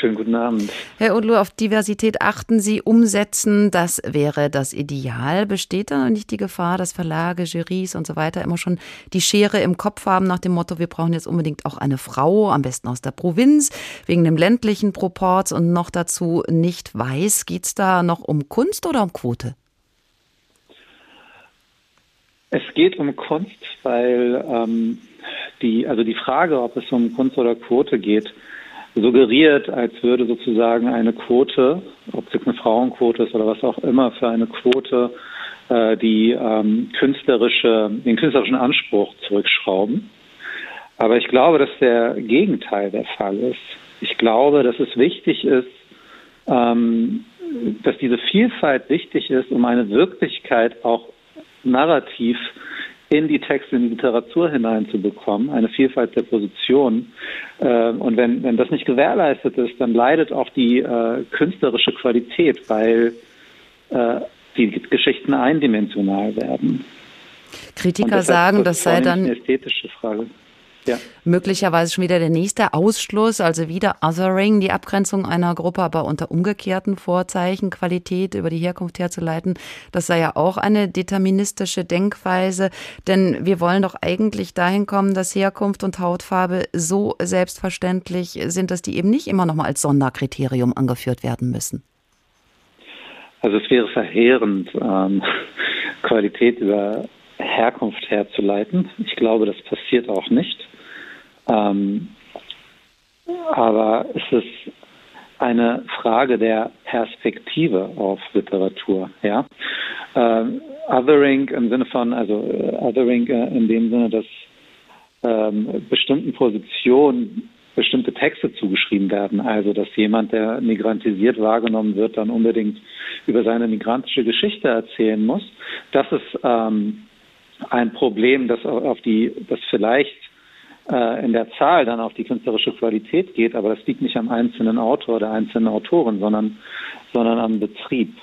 Schönen guten Abend. Herr Odlo, auf Diversität achten Sie, umsetzen, das wäre das Ideal. Besteht da noch nicht die Gefahr, dass Verlage, Jurys und so weiter immer schon die Schere im Kopf haben nach dem Motto, wir brauchen jetzt unbedingt auch eine Frau, am besten aus der Provinz, wegen dem ländlichen Proports und noch dazu nicht weiß. Geht es da noch um Kunst oder um Quote? Es geht um Kunst, weil ähm, die, also die Frage, ob es um Kunst oder Quote geht, suggeriert, als würde sozusagen eine Quote, ob es jetzt eine Frauenquote ist oder was auch immer, für eine Quote äh, die ähm, künstlerische, den künstlerischen Anspruch zurückschrauben. Aber ich glaube, dass der Gegenteil der Fall ist. Ich glaube, dass es wichtig ist, ähm, dass diese Vielfalt wichtig ist, um eine Wirklichkeit auch narrativ in die Texte, in die Literatur hineinzubekommen, eine Vielfalt der Positionen. Äh, und wenn, wenn das nicht gewährleistet ist, dann leidet auch die äh, künstlerische Qualität, weil äh, die Geschichten eindimensional werden. Kritiker sagen, das sei dann eine ästhetische Frage. Ja. Möglicherweise schon wieder der nächste Ausschluss, also wieder Othering, die Abgrenzung einer Gruppe, aber unter umgekehrten Vorzeichen, Qualität über die Herkunft herzuleiten. Das sei ja auch eine deterministische Denkweise, denn wir wollen doch eigentlich dahin kommen, dass Herkunft und Hautfarbe so selbstverständlich sind, dass die eben nicht immer noch mal als Sonderkriterium angeführt werden müssen. Also es wäre verheerend, ähm, Qualität über Herkunft herzuleiten. Ich glaube, das passiert auch nicht. Ähm, aber es ist eine Frage der Perspektive auf Literatur. Ja? Ähm, othering im Sinne von, also äh, Othering äh, in dem Sinne, dass ähm, bestimmten Positionen bestimmte Texte zugeschrieben werden. Also, dass jemand, der migrantisiert wahrgenommen wird, dann unbedingt über seine migrantische Geschichte erzählen muss. Das ist ähm, ein Problem, das auf die, das vielleicht äh, in der Zahl dann auf die künstlerische Qualität geht, aber das liegt nicht am einzelnen Autor oder einzelnen Autoren, sondern, sondern am Betrieb.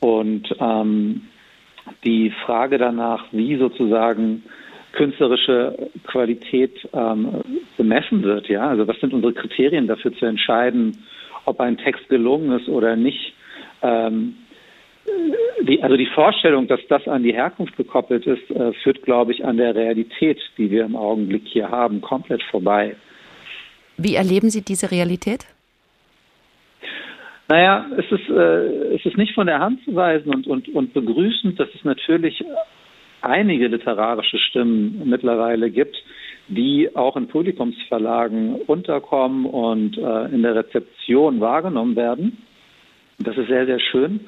Und ähm, die Frage danach, wie sozusagen künstlerische Qualität ähm, bemessen wird, ja, also was sind unsere Kriterien dafür zu entscheiden, ob ein Text gelungen ist oder nicht. Ähm, die, also die Vorstellung, dass das an die Herkunft gekoppelt ist, äh, führt, glaube ich, an der Realität, die wir im Augenblick hier haben, komplett vorbei. Wie erleben Sie diese Realität? Naja, es ist, äh, es ist nicht von der Hand zu weisen und, und, und begrüßend, dass es natürlich einige literarische Stimmen mittlerweile gibt, die auch in Publikumsverlagen unterkommen und äh, in der Rezeption wahrgenommen werden. Das ist sehr, sehr schön.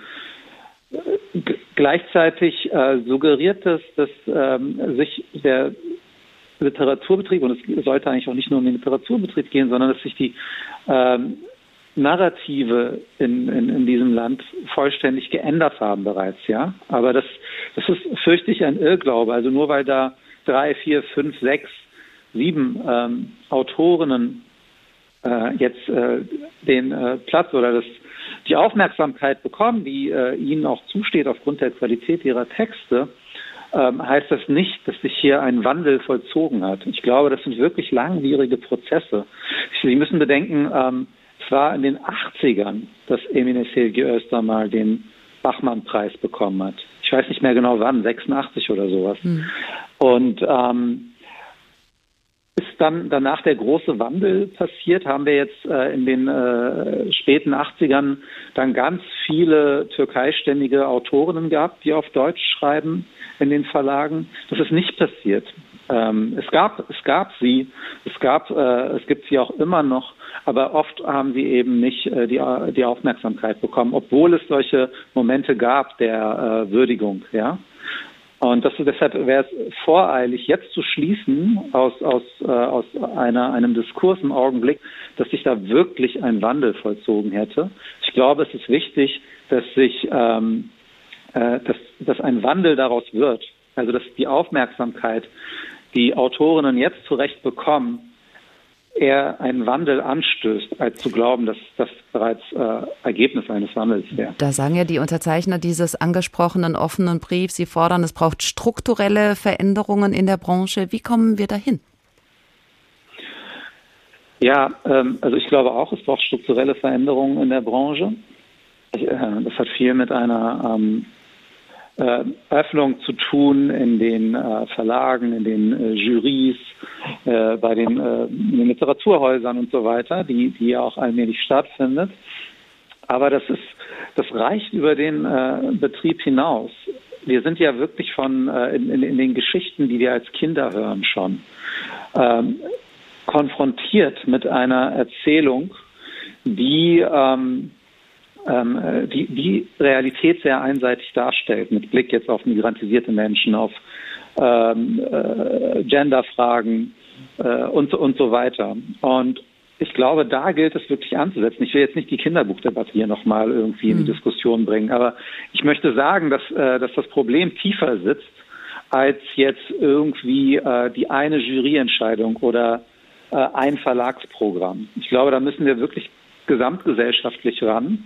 Gleichzeitig äh, suggeriert es, dass ähm, sich der Literaturbetrieb, und es sollte eigentlich auch nicht nur um den Literaturbetrieb gehen, sondern dass sich die ähm, Narrative in, in, in diesem Land vollständig geändert haben bereits, ja. Aber das, das ist, fürchte ich, ein Irrglaube. Also nur weil da drei, vier, fünf, sechs, sieben ähm, Autorinnen äh, jetzt äh, den äh, Platz oder das, die Aufmerksamkeit bekommen, die äh, ihnen auch zusteht aufgrund der Qualität ihrer Texte, ähm, heißt das nicht, dass sich hier ein Wandel vollzogen hat. Ich glaube, das sind wirklich langwierige Prozesse. Sie müssen bedenken, ähm, es war in den 80ern, dass Emine Selgi Öster mal den Bachmann-Preis bekommen hat. Ich weiß nicht mehr genau wann, 86 oder sowas. Hm. Und ähm, ist dann danach der große Wandel passiert, haben wir jetzt äh, in den äh, späten 80ern dann ganz viele türkeistämmige Autorinnen gehabt, die auf Deutsch schreiben in den Verlagen. Das ist nicht passiert. Ähm, es gab, es gab sie, es gab, äh, es gibt sie auch immer noch, aber oft haben sie eben nicht äh, die, die Aufmerksamkeit bekommen, obwohl es solche Momente gab der äh, Würdigung, ja. Und das, deshalb wäre es voreilig, jetzt zu schließen aus, aus, äh, aus einer, einem Diskurs im Augenblick, dass sich da wirklich ein Wandel vollzogen hätte. Ich glaube, es ist wichtig, dass sich ähm, äh, dass, dass ein Wandel daraus wird. Also dass die Aufmerksamkeit, die Autorinnen jetzt zurecht bekommen, eher einen Wandel anstößt, als zu glauben, dass das bereits äh, Ergebnis eines Wandels wäre. Da sagen ja die Unterzeichner dieses angesprochenen offenen Briefs, sie fordern, es braucht strukturelle Veränderungen in der Branche. Wie kommen wir dahin? Ja, ähm, also ich glaube auch, es braucht strukturelle Veränderungen in der Branche. Ich, äh, das hat viel mit einer ähm, äh, Öffnung zu tun in den äh, Verlagen, in den äh, Jurys, äh, bei den, äh, den, Literaturhäusern und so weiter, die, die auch allmählich stattfindet. Aber das ist, das reicht über den äh, Betrieb hinaus. Wir sind ja wirklich von in, in, in, den Geschichten, die wir als Kinder hören, schon ähm, konfrontiert mit einer Erzählung, die ähm, ähm, äh, die, die Realität sehr einseitig darstellt, mit Blick jetzt auf migrantisierte Menschen, auf ähm, äh, Genderfragen äh, und, und so weiter. Und ich glaube, da gilt es wirklich anzusetzen. Ich will jetzt nicht die Kinderbuchdebatte hier nochmal irgendwie in die hm. Diskussion bringen, aber ich möchte sagen, dass, äh, dass das Problem tiefer sitzt als jetzt irgendwie äh, die eine Juryentscheidung oder äh, ein Verlagsprogramm. Ich glaube, da müssen wir wirklich gesamtgesellschaftlich ran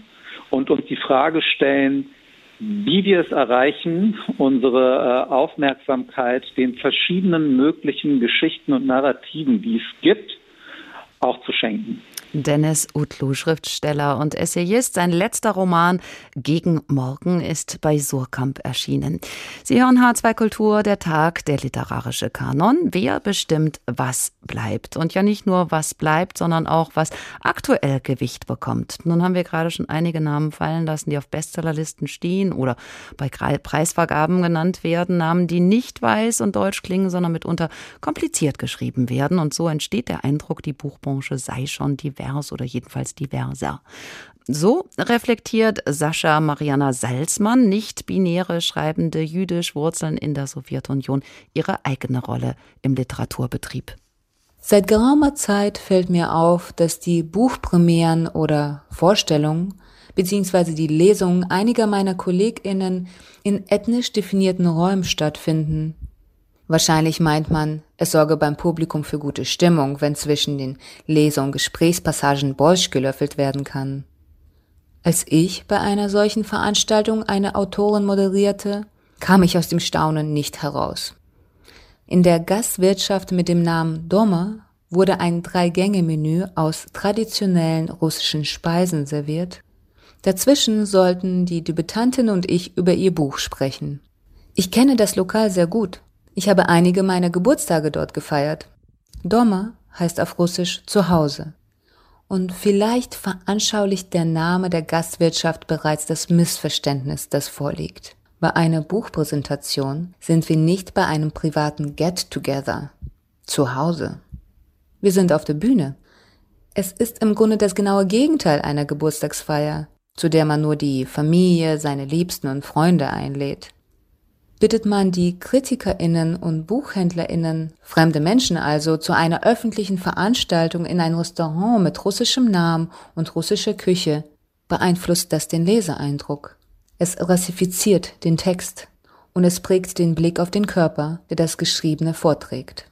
und uns die Frage stellen, wie wir es erreichen, unsere äh, Aufmerksamkeit den verschiedenen möglichen Geschichten und Narrativen, die es gibt, auch zu schenken. Dennis Utlu, Schriftsteller und Essayist. Sein letzter Roman Gegen Morgen ist bei Surkamp erschienen. Sie hören H2 Kultur, der Tag, der literarische Kanon. Wer bestimmt, was bleibt? Und ja nicht nur, was bleibt, sondern auch, was aktuell Gewicht bekommt. Nun haben wir gerade schon einige Namen fallen lassen, die auf Bestsellerlisten stehen oder bei Preisvergaben genannt werden. Namen, die nicht weiß und deutsch klingen, sondern mitunter kompliziert geschrieben werden. Und so entsteht der Eindruck, die Buchbranche sei schon divers divers oder jedenfalls diverser. So reflektiert Sascha Mariana Salzmann, nicht-binäre schreibende jüdisch Wurzeln in der Sowjetunion, ihre eigene Rolle im Literaturbetrieb. Seit geraumer Zeit fällt mir auf, dass die Buchpremieren oder Vorstellungen bzw. die Lesungen einiger meiner KollegInnen in ethnisch definierten Räumen stattfinden, Wahrscheinlich meint man, es sorge beim Publikum für gute Stimmung, wenn zwischen den Lese- und Gesprächspassagen Borsch gelöffelt werden kann. Als ich bei einer solchen Veranstaltung eine Autorin moderierte, kam ich aus dem Staunen nicht heraus. In der Gastwirtschaft mit dem Namen Doma wurde ein Drei-Gänge-Menü aus traditionellen russischen Speisen serviert. Dazwischen sollten die Debütantin und ich über ihr Buch sprechen. Ich kenne das Lokal sehr gut. Ich habe einige meiner Geburtstage dort gefeiert. Doma heißt auf Russisch Zuhause. Und vielleicht veranschaulicht der Name der Gastwirtschaft bereits das Missverständnis, das vorliegt. Bei einer Buchpräsentation sind wir nicht bei einem privaten Get-Together. Zu Hause. Wir sind auf der Bühne. Es ist im Grunde das genaue Gegenteil einer Geburtstagsfeier, zu der man nur die Familie, seine Liebsten und Freunde einlädt. Bittet man die KritikerInnen und BuchhändlerInnen, fremde Menschen also, zu einer öffentlichen Veranstaltung in ein Restaurant mit russischem Namen und russischer Küche, beeinflusst das den Leseeindruck. Es rassifiziert den Text und es prägt den Blick auf den Körper, der das Geschriebene vorträgt.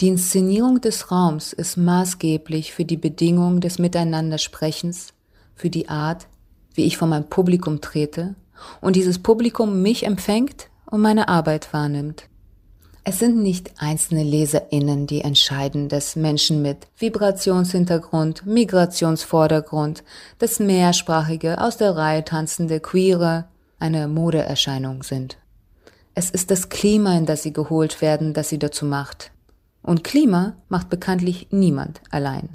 Die Inszenierung des Raums ist maßgeblich für die Bedingungen des Miteinandersprechens, für die Art, wie ich vor mein Publikum trete und dieses Publikum mich empfängt und meine Arbeit wahrnimmt. Es sind nicht einzelne LeserInnen, die entscheiden, dass Menschen mit Vibrationshintergrund, Migrationsvordergrund, das mehrsprachige, aus der Reihe tanzende Queere eine Modeerscheinung sind. Es ist das Klima, in das sie geholt werden, das sie dazu macht. Und Klima macht bekanntlich niemand allein.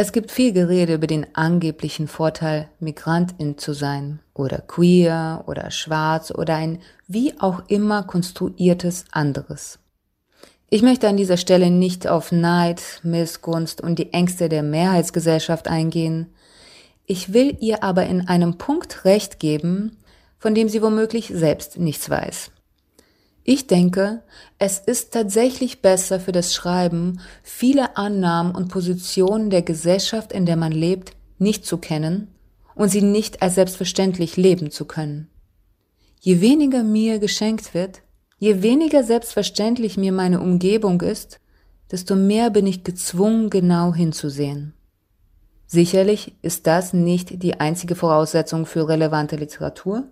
Es gibt viel Gerede über den angeblichen Vorteil, Migrantin zu sein oder queer oder schwarz oder ein wie auch immer konstruiertes anderes. Ich möchte an dieser Stelle nicht auf Neid, Missgunst und die Ängste der Mehrheitsgesellschaft eingehen. Ich will ihr aber in einem Punkt recht geben, von dem sie womöglich selbst nichts weiß. Ich denke, es ist tatsächlich besser für das Schreiben, viele Annahmen und Positionen der Gesellschaft, in der man lebt, nicht zu kennen und sie nicht als selbstverständlich leben zu können. Je weniger mir geschenkt wird, je weniger selbstverständlich mir meine Umgebung ist, desto mehr bin ich gezwungen, genau hinzusehen. Sicherlich ist das nicht die einzige Voraussetzung für relevante Literatur,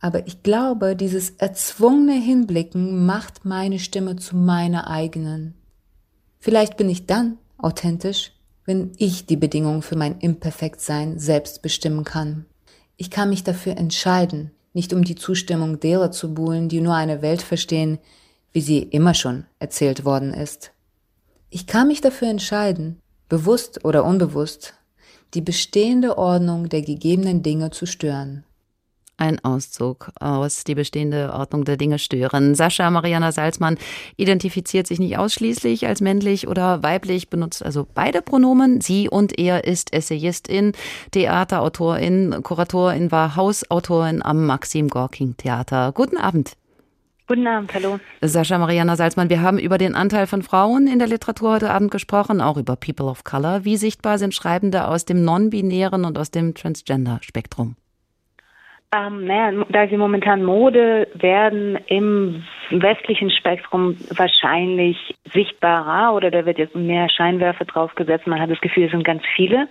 aber ich glaube, dieses erzwungene Hinblicken macht meine Stimme zu meiner eigenen. Vielleicht bin ich dann authentisch, wenn ich die Bedingungen für mein Imperfektsein selbst bestimmen kann. Ich kann mich dafür entscheiden, nicht um die Zustimmung derer zu buhlen, die nur eine Welt verstehen, wie sie immer schon erzählt worden ist. Ich kann mich dafür entscheiden, bewusst oder unbewusst, die bestehende Ordnung der gegebenen Dinge zu stören ein Auszug aus Die bestehende Ordnung der Dinge stören. Sascha Mariana Salzmann identifiziert sich nicht ausschließlich als männlich oder weiblich, benutzt also beide Pronomen. Sie und er ist Essayistin, Theaterautorin, Kuratorin, war Hausautorin am Maxim Gorking Theater. Guten Abend. Guten Abend, hallo. Sascha Mariana Salzmann, wir haben über den Anteil von Frauen in der Literatur heute Abend gesprochen, auch über People of Color. Wie sichtbar sind Schreibende aus dem non-binären und aus dem Transgender-Spektrum? Ähm, naja, da sie momentan Mode werden im westlichen Spektrum wahrscheinlich sichtbarer oder da wird jetzt mehr Scheinwerfer draufgesetzt. Man hat das Gefühl, es sind ganz viele.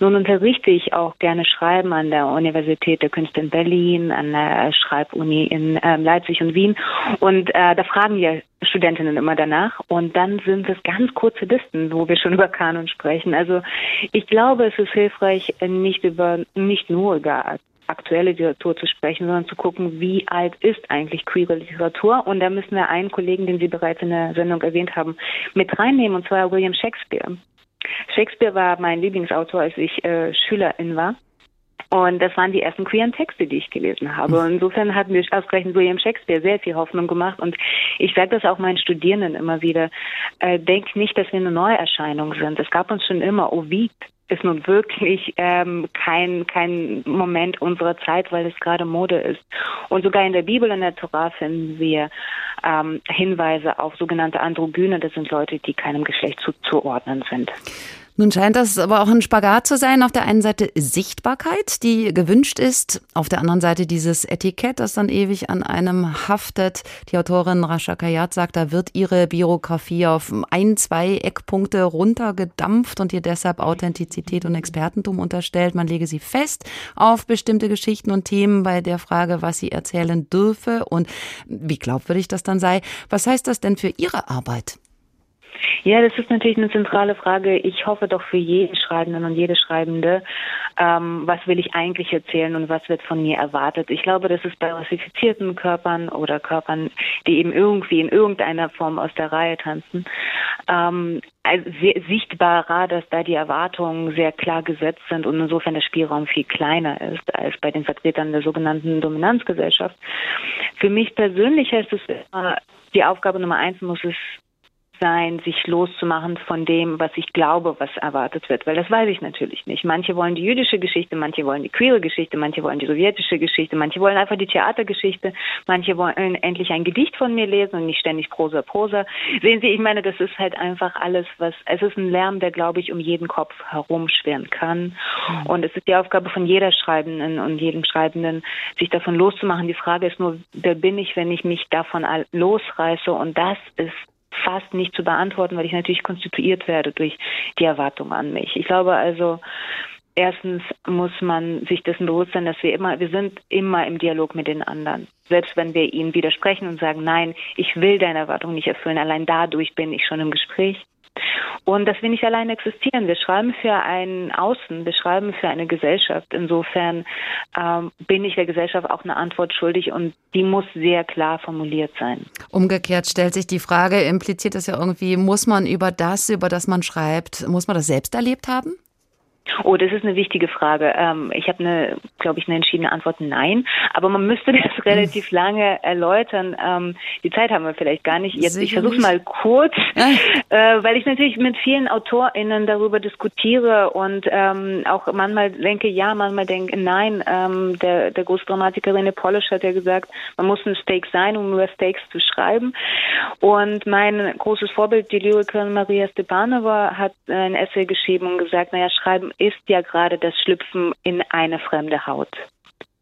Nun unterrichte ich auch gerne Schreiben an der Universität der Künste in Berlin, an der Schreibuni in äh, Leipzig und Wien. Und äh, da fragen ja Studentinnen immer danach. Und dann sind es ganz kurze Listen, wo wir schon über Kanon sprechen. Also ich glaube, es ist hilfreich, nicht über, nicht nur über aktuelle Literatur zu sprechen, sondern zu gucken, wie alt ist eigentlich queere Literatur. Und da müssen wir einen Kollegen, den Sie bereits in der Sendung erwähnt haben, mit reinnehmen, und zwar William Shakespeare. Shakespeare war mein Lieblingsautor, als ich äh, Schülerin war. Und das waren die ersten queeren Texte, die ich gelesen habe. Und insofern hat mir ausgerechnet William Shakespeare sehr viel Hoffnung gemacht. Und ich sage das auch meinen Studierenden immer wieder. Äh, denk nicht, dass wir eine Neuerscheinung sind. Es gab uns schon immer. Ovid ist nun wirklich ähm, kein, kein Moment unserer Zeit, weil es gerade Mode ist. Und sogar in der Bibel, in der Torah finden wir ähm, Hinweise auf sogenannte Androgyne. Das sind Leute, die keinem Geschlecht zuzuordnen sind. Nun scheint das aber auch ein Spagat zu sein. Auf der einen Seite Sichtbarkeit, die gewünscht ist. Auf der anderen Seite dieses Etikett, das dann ewig an einem haftet. Die Autorin Rasha Kayat sagt, da wird ihre Biografie auf ein, zwei Eckpunkte runtergedampft und ihr deshalb Authentizität und Expertentum unterstellt. Man lege sie fest auf bestimmte Geschichten und Themen bei der Frage, was sie erzählen dürfe und wie glaubwürdig das dann sei. Was heißt das denn für Ihre Arbeit? Ja, das ist natürlich eine zentrale Frage. Ich hoffe doch für jeden Schreibenden und jede Schreibende, ähm, was will ich eigentlich erzählen und was wird von mir erwartet. Ich glaube, das ist bei rassifizierten Körpern oder Körpern, die eben irgendwie in irgendeiner Form aus der Reihe tanzen, ähm, sichtbarer, dass da die Erwartungen sehr klar gesetzt sind und insofern der Spielraum viel kleiner ist als bei den Vertretern der sogenannten Dominanzgesellschaft. Für mich persönlich heißt es die Aufgabe Nummer eins muss es sein, sich loszumachen von dem, was ich glaube, was erwartet wird, weil das weiß ich natürlich nicht. Manche wollen die jüdische Geschichte, manche wollen die queere Geschichte, manche wollen die sowjetische Geschichte, manche wollen einfach die Theatergeschichte, manche wollen endlich ein Gedicht von mir lesen und nicht ständig Prosa, Prosa. Sehen Sie, ich meine, das ist halt einfach alles, was, es ist ein Lärm, der, glaube ich, um jeden Kopf herumschwirren kann. Mhm. Und es ist die Aufgabe von jeder Schreibenden und jedem Schreibenden, sich davon loszumachen. Die Frage ist nur, wer bin ich, wenn ich mich davon losreiße? Und das ist fast nicht zu beantworten, weil ich natürlich konstituiert werde durch die Erwartung an mich. Ich glaube also, erstens muss man sich dessen bewusst sein, dass wir immer, wir sind immer im Dialog mit den anderen. Selbst wenn wir ihnen widersprechen und sagen, nein, ich will deine Erwartung nicht erfüllen, allein dadurch bin ich schon im Gespräch. Und dass wir nicht allein existieren. Wir schreiben für ein Außen, wir schreiben für eine Gesellschaft. Insofern ähm, bin ich der Gesellschaft auch eine Antwort schuldig und die muss sehr klar formuliert sein. Umgekehrt stellt sich die Frage, impliziert das ja irgendwie, muss man über das, über das man schreibt, muss man das selbst erlebt haben? Oh, das ist eine wichtige Frage. Ähm, ich habe eine, glaube ich, eine entschiedene Antwort Nein. Aber man müsste das relativ lange erläutern. Ähm, die Zeit haben wir vielleicht gar nicht. Jetzt, ich versuche mal kurz, äh, weil ich natürlich mit vielen AutorInnen darüber diskutiere und ähm, auch manchmal denke ja, manchmal denke nein. Ähm, der, der Großdramatiker René Polish hat ja gesagt, man muss ein Steak sein, um über Steaks zu schreiben. Und mein großes Vorbild, die Lyrikerin Maria Stepanova, hat ein Essay geschrieben und gesagt, naja, schreiben ist ja gerade das Schlüpfen in eine fremde Haut.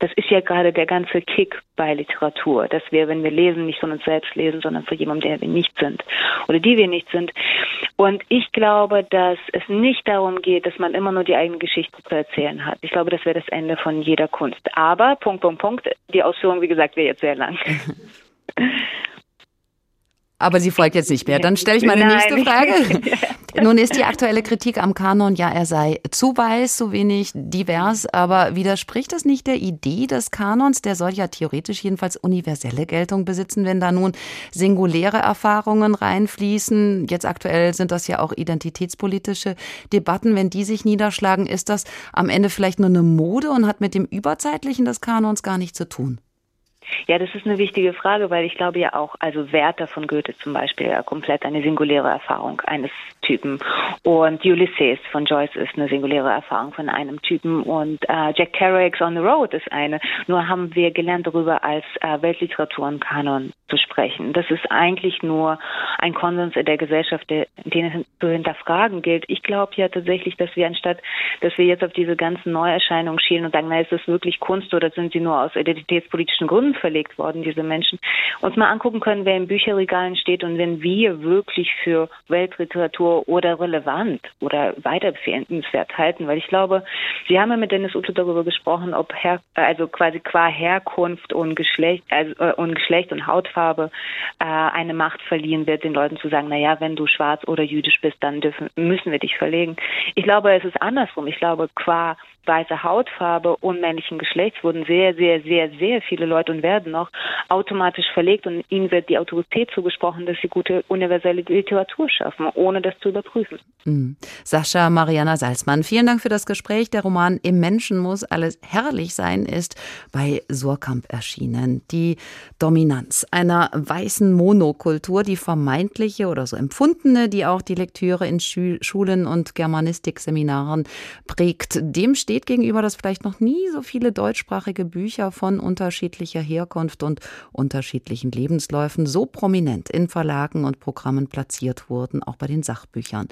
Das ist ja gerade der ganze Kick bei Literatur, dass wir, wenn wir lesen, nicht von uns selbst lesen, sondern von jemandem, der wir nicht sind oder die wir nicht sind. Und ich glaube, dass es nicht darum geht, dass man immer nur die eigene Geschichte zu erzählen hat. Ich glaube, das wäre das Ende von jeder Kunst. Aber, Punkt, Punkt, Punkt, die Ausführung, wie gesagt, wäre jetzt sehr lang. Aber sie folgt jetzt nicht mehr. Dann stelle ich meine nächste Frage. Nun ist die aktuelle Kritik am Kanon, ja, er sei zu weiß, zu wenig divers, aber widerspricht das nicht der Idee des Kanons? Der soll ja theoretisch jedenfalls universelle Geltung besitzen, wenn da nun singuläre Erfahrungen reinfließen. Jetzt aktuell sind das ja auch identitätspolitische Debatten. Wenn die sich niederschlagen, ist das am Ende vielleicht nur eine Mode und hat mit dem Überzeitlichen des Kanons gar nichts zu tun? Ja, das ist eine wichtige Frage, weil ich glaube ja auch, also Werther von Goethe zum Beispiel, ja komplett eine singuläre Erfahrung eines Typen. Und Ulysses von Joyce ist eine singuläre Erfahrung von einem Typen. Und äh, Jack Kerouac's On the Road ist eine. Nur haben wir gelernt, darüber als äh, Weltliteratur und Kanon zu sprechen. Das ist eigentlich nur ein Konsens in der Gesellschaft, den es zu hinterfragen gilt. Ich glaube ja tatsächlich, dass wir anstatt, dass wir jetzt auf diese ganzen Neuerscheinungen schielen und sagen, na, ist das wirklich Kunst oder sind sie nur aus identitätspolitischen Gründen verlegt worden, diese Menschen, uns mal angucken können, wer in Bücherregalen steht und wenn wir wirklich für Weltliteratur oder relevant oder weiterempfehlenswert halten, weil ich glaube, Sie haben ja mit Dennis Utto darüber gesprochen, ob her, also quasi qua Herkunft und Geschlecht, also äh, und Geschlecht und Hautfarbe äh, eine Macht verliehen wird, den Leuten zu sagen, na ja, wenn du schwarz oder jüdisch bist, dann dürfen müssen wir dich verlegen. Ich glaube, es ist andersrum. Ich glaube, qua weiße Hautfarbe und männlichen Geschlechts wurden sehr, sehr, sehr, sehr viele Leute und werden noch automatisch verlegt und ihnen wird die Autorität zugesprochen, dass sie gute universelle Literatur schaffen, ohne das zu überprüfen. Mhm. Sascha Mariana Salzmann, vielen Dank für das Gespräch. Der Roman Im Menschen muss alles herrlich sein ist bei Surkamp erschienen. Die Dominanz einer weißen Monokultur, die vermeintliche oder so empfundene, die auch die Lektüre in Schulen und Germanistikseminaren prägt. Dem steht steht gegenüber, dass vielleicht noch nie so viele deutschsprachige Bücher von unterschiedlicher Herkunft und unterschiedlichen Lebensläufen so prominent in Verlagen und Programmen platziert wurden, auch bei den Sachbüchern.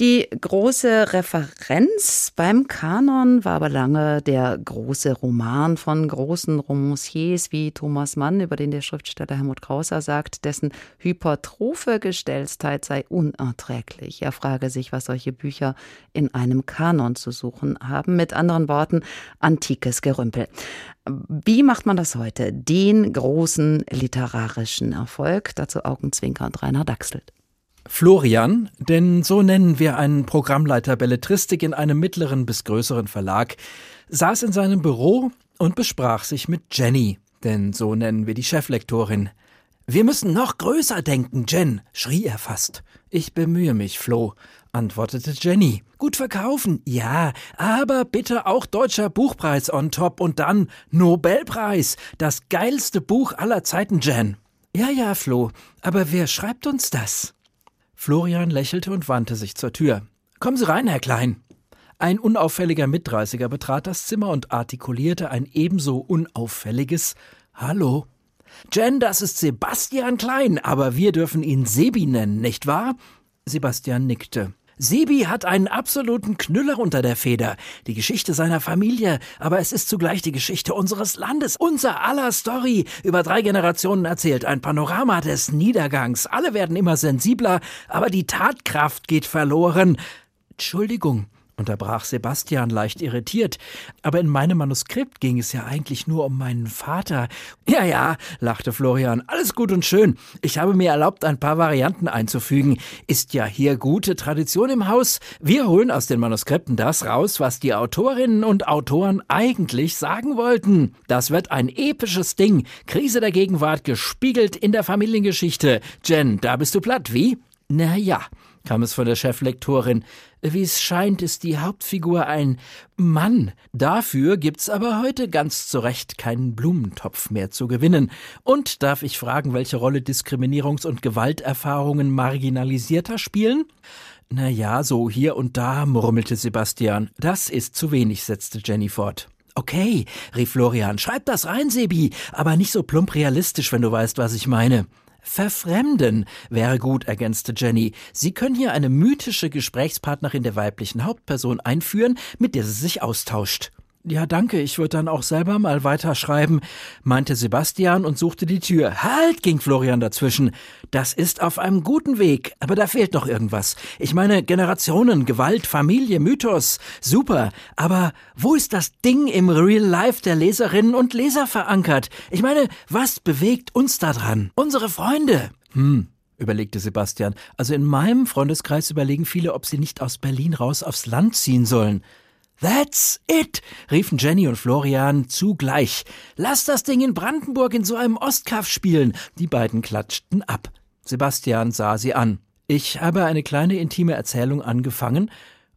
Die große Referenz beim Kanon war aber lange der große Roman von großen Romanciers wie Thomas Mann, über den der Schriftsteller Helmut Krauser sagt, dessen hypertrophe Gestellstheit sei unerträglich. Er frage sich, was solche Bücher in einem Kanon zu suchen haben. Mit anderen Worten, antikes Gerümpel. Wie macht man das heute? Den großen literarischen Erfolg. Dazu Augenzwinker und Rainer Dachselt. Florian, denn so nennen wir einen Programmleiter Belletristik in einem mittleren bis größeren Verlag, saß in seinem Büro und besprach sich mit Jenny, denn so nennen wir die Cheflektorin. Wir müssen noch größer denken, Jen, schrie er fast. Ich bemühe mich, Flo, antwortete Jenny. Gut verkaufen, ja, aber bitte auch deutscher Buchpreis on top und dann Nobelpreis. Das geilste Buch aller Zeiten, Jen. Ja, ja, Flo, aber wer schreibt uns das? Florian lächelte und wandte sich zur Tür. Kommen Sie rein, Herr Klein. Ein unauffälliger Mitdreißiger betrat das Zimmer und artikulierte ein ebenso unauffälliges Hallo. Jen, das ist Sebastian Klein, aber wir dürfen ihn Sebi nennen, nicht wahr? Sebastian nickte. Sebi hat einen absoluten Knüller unter der Feder. Die Geschichte seiner Familie, aber es ist zugleich die Geschichte unseres Landes, unser aller Story, über drei Generationen erzählt, ein Panorama des Niedergangs. Alle werden immer sensibler, aber die Tatkraft geht verloren. Entschuldigung, unterbrach Sebastian leicht irritiert. Aber in meinem Manuskript ging es ja eigentlich nur um meinen Vater. Ja, ja, lachte Florian, alles gut und schön. Ich habe mir erlaubt, ein paar Varianten einzufügen. Ist ja hier gute Tradition im Haus. Wir holen aus den Manuskripten das raus, was die Autorinnen und Autoren eigentlich sagen wollten. Das wird ein episches Ding. Krise der Gegenwart gespiegelt in der Familiengeschichte. Jen, da bist du platt, wie? Na ja, kam es von der Cheflektorin. Wie es scheint, ist die Hauptfigur ein Mann. Dafür gibt's aber heute ganz zu Recht keinen Blumentopf mehr zu gewinnen. Und darf ich fragen, welche Rolle Diskriminierungs- und Gewalterfahrungen marginalisierter spielen? Na ja, so hier und da, murmelte Sebastian. Das ist zu wenig, setzte Jenny fort. Okay, rief Florian, schreib das rein, Sebi, aber nicht so plump realistisch, wenn du weißt, was ich meine. Verfremden wäre gut, ergänzte Jenny. Sie können hier eine mythische Gesprächspartnerin der weiblichen Hauptperson einführen, mit der sie sich austauscht. Ja, danke, ich würde dann auch selber mal weiterschreiben, meinte Sebastian und suchte die Tür. Halt, ging Florian dazwischen. Das ist auf einem guten Weg, aber da fehlt noch irgendwas. Ich meine, Generationen, Gewalt, Familie, Mythos, super. Aber wo ist das Ding im Real Life der Leserinnen und Leser verankert? Ich meine, was bewegt uns da dran? Unsere Freunde. Hm, überlegte Sebastian. Also in meinem Freundeskreis überlegen viele, ob sie nicht aus Berlin raus aufs Land ziehen sollen. That's it, riefen Jenny und Florian zugleich. Lass das Ding in Brandenburg in so einem Ostkaff spielen. Die beiden klatschten ab. Sebastian sah sie an. Ich habe eine kleine intime Erzählung angefangen,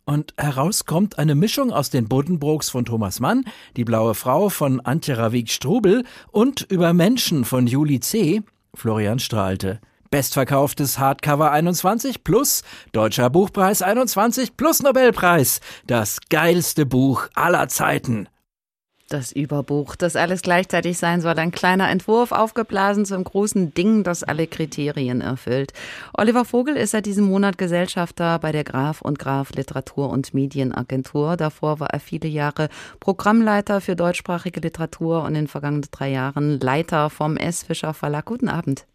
und heraus kommt eine Mischung aus den Buddenbrooks von Thomas Mann, Die blaue Frau von Antje Ravik Strubel und Über Menschen von Juli C. Florian strahlte. Bestverkauftes Hardcover 21 plus Deutscher Buchpreis 21 plus Nobelpreis. Das geilste Buch aller Zeiten. Das Überbuch, das alles gleichzeitig sein soll, ein kleiner Entwurf aufgeblasen zum großen Ding, das alle Kriterien erfüllt. Oliver Vogel ist seit diesem Monat Gesellschafter bei der Graf und Graf Literatur- und Medienagentur. Davor war er viele Jahre Programmleiter für deutschsprachige Literatur und in den vergangenen drei Jahren Leiter vom S. Fischer Verlag. Guten Abend.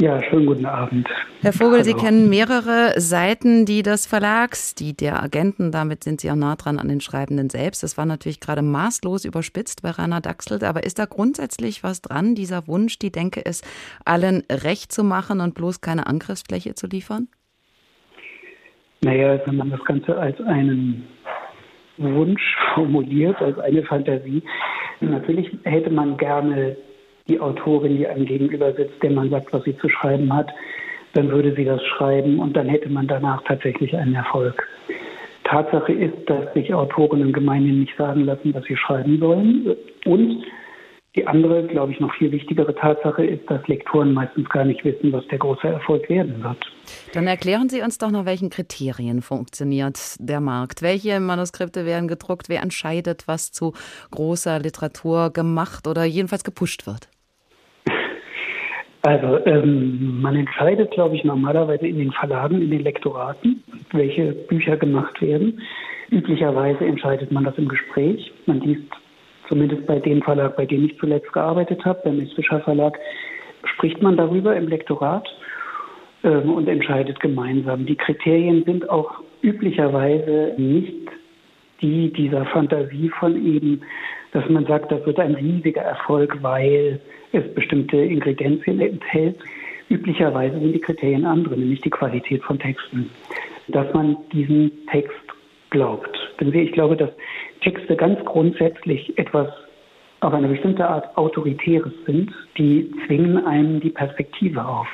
Ja, schönen guten Abend. Herr Vogel, Hallo. Sie kennen mehrere Seiten, die des Verlags, die der Agenten, damit sind Sie auch nah dran an den Schreibenden selbst. Das war natürlich gerade maßlos überspitzt bei Rainer Dachselt, aber ist da grundsätzlich was dran, dieser Wunsch, die Denke ist, allen recht zu machen und bloß keine Angriffsfläche zu liefern? Naja, wenn man das Ganze als einen Wunsch formuliert, als eine Fantasie, natürlich hätte man gerne die Autorin, die einem gegenüber sitzt, der man sagt, was sie zu schreiben hat, dann würde sie das schreiben und dann hätte man danach tatsächlich einen Erfolg. Tatsache ist, dass sich Autorinnen gemeinhin nicht sagen lassen, was sie schreiben sollen. Und die andere, glaube ich, noch viel wichtigere Tatsache ist, dass Lektoren meistens gar nicht wissen, was der große Erfolg werden wird. Dann erklären Sie uns doch noch, welchen Kriterien funktioniert der Markt. Welche Manuskripte werden gedruckt? Wer entscheidet, was zu großer Literatur gemacht oder jedenfalls gepusht wird? Also ähm, man entscheidet, glaube ich, normalerweise in den Verlagen, in den Lektoraten, welche Bücher gemacht werden. Üblicherweise entscheidet man das im Gespräch. Man liest zumindest bei dem Verlag, bei dem ich zuletzt gearbeitet habe, beim Fischer Verlag, spricht man darüber im Lektorat ähm, und entscheidet gemeinsam. Die Kriterien sind auch üblicherweise nicht die dieser Fantasie von eben, dass man sagt, das wird ein riesiger Erfolg, weil es bestimmte Ingredienzien enthält. Üblicherweise sind die Kriterien andere, nämlich die Qualität von Texten. Dass man diesen Text glaubt. Denn ich glaube, dass Texte ganz grundsätzlich etwas auf eine bestimmte Art Autoritäres sind, die zwingen einem die Perspektive auf.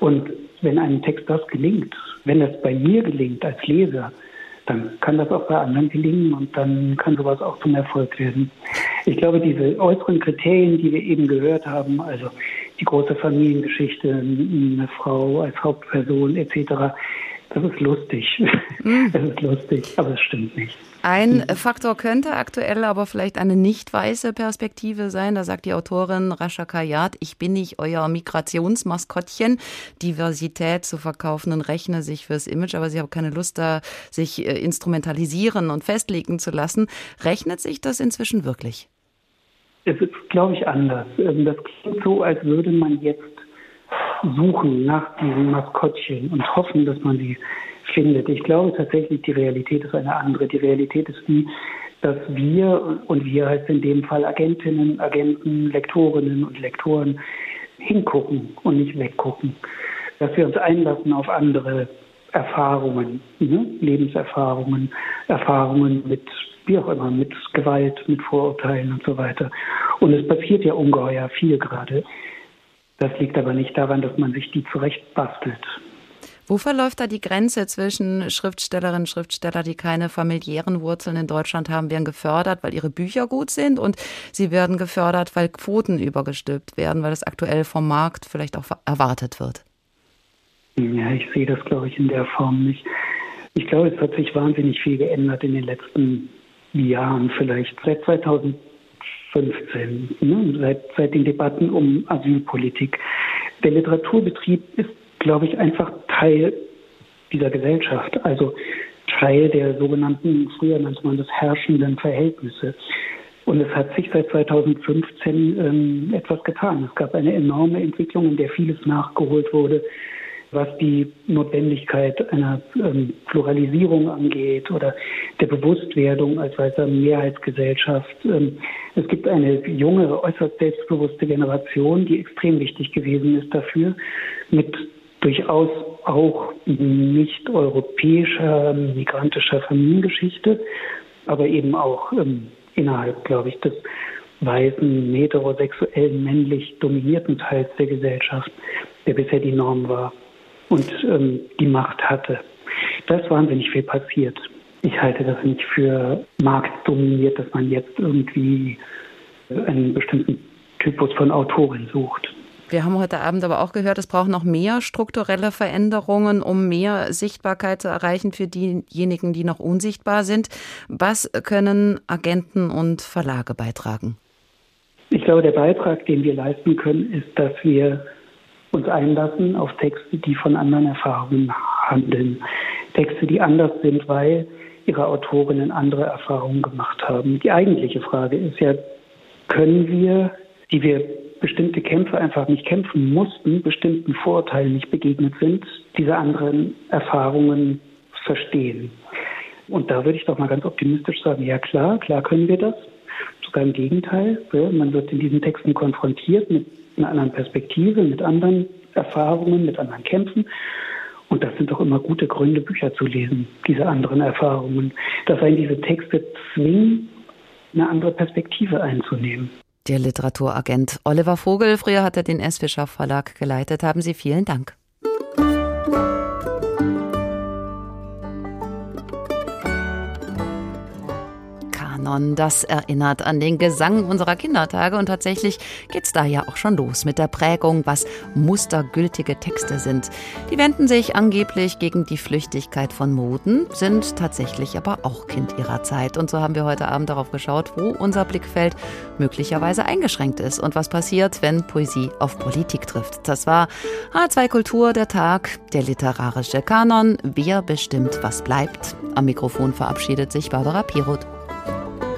Und wenn einem Text das gelingt, wenn das bei mir gelingt als Leser, dann kann das auch bei anderen gelingen und dann kann sowas auch zum Erfolg werden. Ich glaube, diese äußeren Kriterien, die wir eben gehört haben, also die große Familiengeschichte, eine Frau als Hauptperson etc., das ist lustig. Mhm. Es ist lustig, aber es stimmt nicht. Ein Faktor könnte aktuell aber vielleicht eine nicht weiße Perspektive sein. Da sagt die Autorin Rasha Kayat, ich bin nicht euer Migrationsmaskottchen, Diversität zu verkaufen und rechne sich fürs Image, aber sie haben keine Lust da, sich äh, instrumentalisieren und festlegen zu lassen. Rechnet sich das inzwischen wirklich? Es ist, glaube ich, anders. Ähm, das klingt so, als würde man jetzt suchen nach diesen Maskottchen und hoffen, dass man sie findet. Ich glaube tatsächlich, die Realität ist eine andere. Die Realität ist die, dass wir, und wir heißt in dem Fall Agentinnen, Agenten, Lektorinnen und Lektoren, hingucken und nicht weggucken. Dass wir uns einlassen auf andere Erfahrungen, ne? Lebenserfahrungen, Erfahrungen mit, wie auch immer, mit Gewalt, mit Vorurteilen und so weiter. Und es passiert ja ungeheuer viel gerade. Das liegt aber nicht daran, dass man sich die zurechtbastelt. Wo verläuft da die Grenze zwischen Schriftstellerinnen und Schriftsteller, die keine familiären Wurzeln in Deutschland haben, werden gefördert, weil ihre Bücher gut sind und sie werden gefördert, weil Quoten übergestülpt werden, weil das aktuell vom Markt vielleicht auch erwartet wird? Ja, ich sehe das, glaube ich, in der Form nicht. Ich glaube, es hat sich wahnsinnig viel geändert in den letzten Jahren, vielleicht seit 2000 15, ne, seit, seit den Debatten um Asylpolitik. Der Literaturbetrieb ist, glaube ich, einfach Teil dieser Gesellschaft, also Teil der sogenannten, früher nannte man das herrschenden Verhältnisse. Und es hat sich seit 2015 ähm, etwas getan. Es gab eine enorme Entwicklung, in der vieles nachgeholt wurde, was die Notwendigkeit einer ähm, Pluralisierung angeht oder der Bewusstwerdung als weißer Mehrheitsgesellschaft. Ähm, es gibt eine junge, äußerst selbstbewusste Generation, die extrem wichtig gewesen ist dafür, mit durchaus auch nicht europäischer, migrantischer Familiengeschichte, aber eben auch ähm, innerhalb, glaube ich, des weißen, heterosexuellen, männlich dominierten Teils der Gesellschaft, der bisher die Norm war und ähm, die Macht hatte. Da ist wahnsinnig viel passiert. Ich halte das nicht für marktdominiert, dass man jetzt irgendwie einen bestimmten Typus von Autorin sucht. Wir haben heute Abend aber auch gehört, es braucht noch mehr strukturelle Veränderungen, um mehr Sichtbarkeit zu erreichen für diejenigen, die noch unsichtbar sind. Was können Agenten und Verlage beitragen? Ich glaube, der Beitrag, den wir leisten können, ist, dass wir uns einlassen auf Texte, die von anderen Erfahrungen handeln. Texte, die anders sind, weil ihre Autorinnen andere Erfahrungen gemacht haben. Die eigentliche Frage ist ja, können wir, die wir bestimmte Kämpfe einfach nicht kämpfen mussten, bestimmten Vorurteilen nicht begegnet sind, diese anderen Erfahrungen verstehen? Und da würde ich doch mal ganz optimistisch sagen, ja klar, klar können wir das. Sogar im Gegenteil. Man wird in diesen Texten konfrontiert mit einer anderen Perspektive, mit anderen Erfahrungen, mit anderen Kämpfen. Und das sind doch immer gute Gründe, Bücher zu lesen, diese anderen Erfahrungen. Dass einen diese Texte zwingen, eine andere Perspektive einzunehmen. Der Literaturagent Oliver Vogel, früher hat er den S. Fischer Verlag geleitet. Haben Sie vielen Dank. Kanon, das erinnert an den Gesang unserer Kindertage und tatsächlich geht es da ja auch schon los mit der Prägung, was mustergültige Texte sind. Die wenden sich angeblich gegen die Flüchtigkeit von Moden, sind tatsächlich aber auch Kind ihrer Zeit. Und so haben wir heute Abend darauf geschaut, wo unser Blickfeld möglicherweise eingeschränkt ist und was passiert, wenn Poesie auf Politik trifft. Das war H2 Kultur, der Tag, der literarische Kanon. Wer bestimmt, was bleibt? Am Mikrofon verabschiedet sich Barbara Piroth. Bye.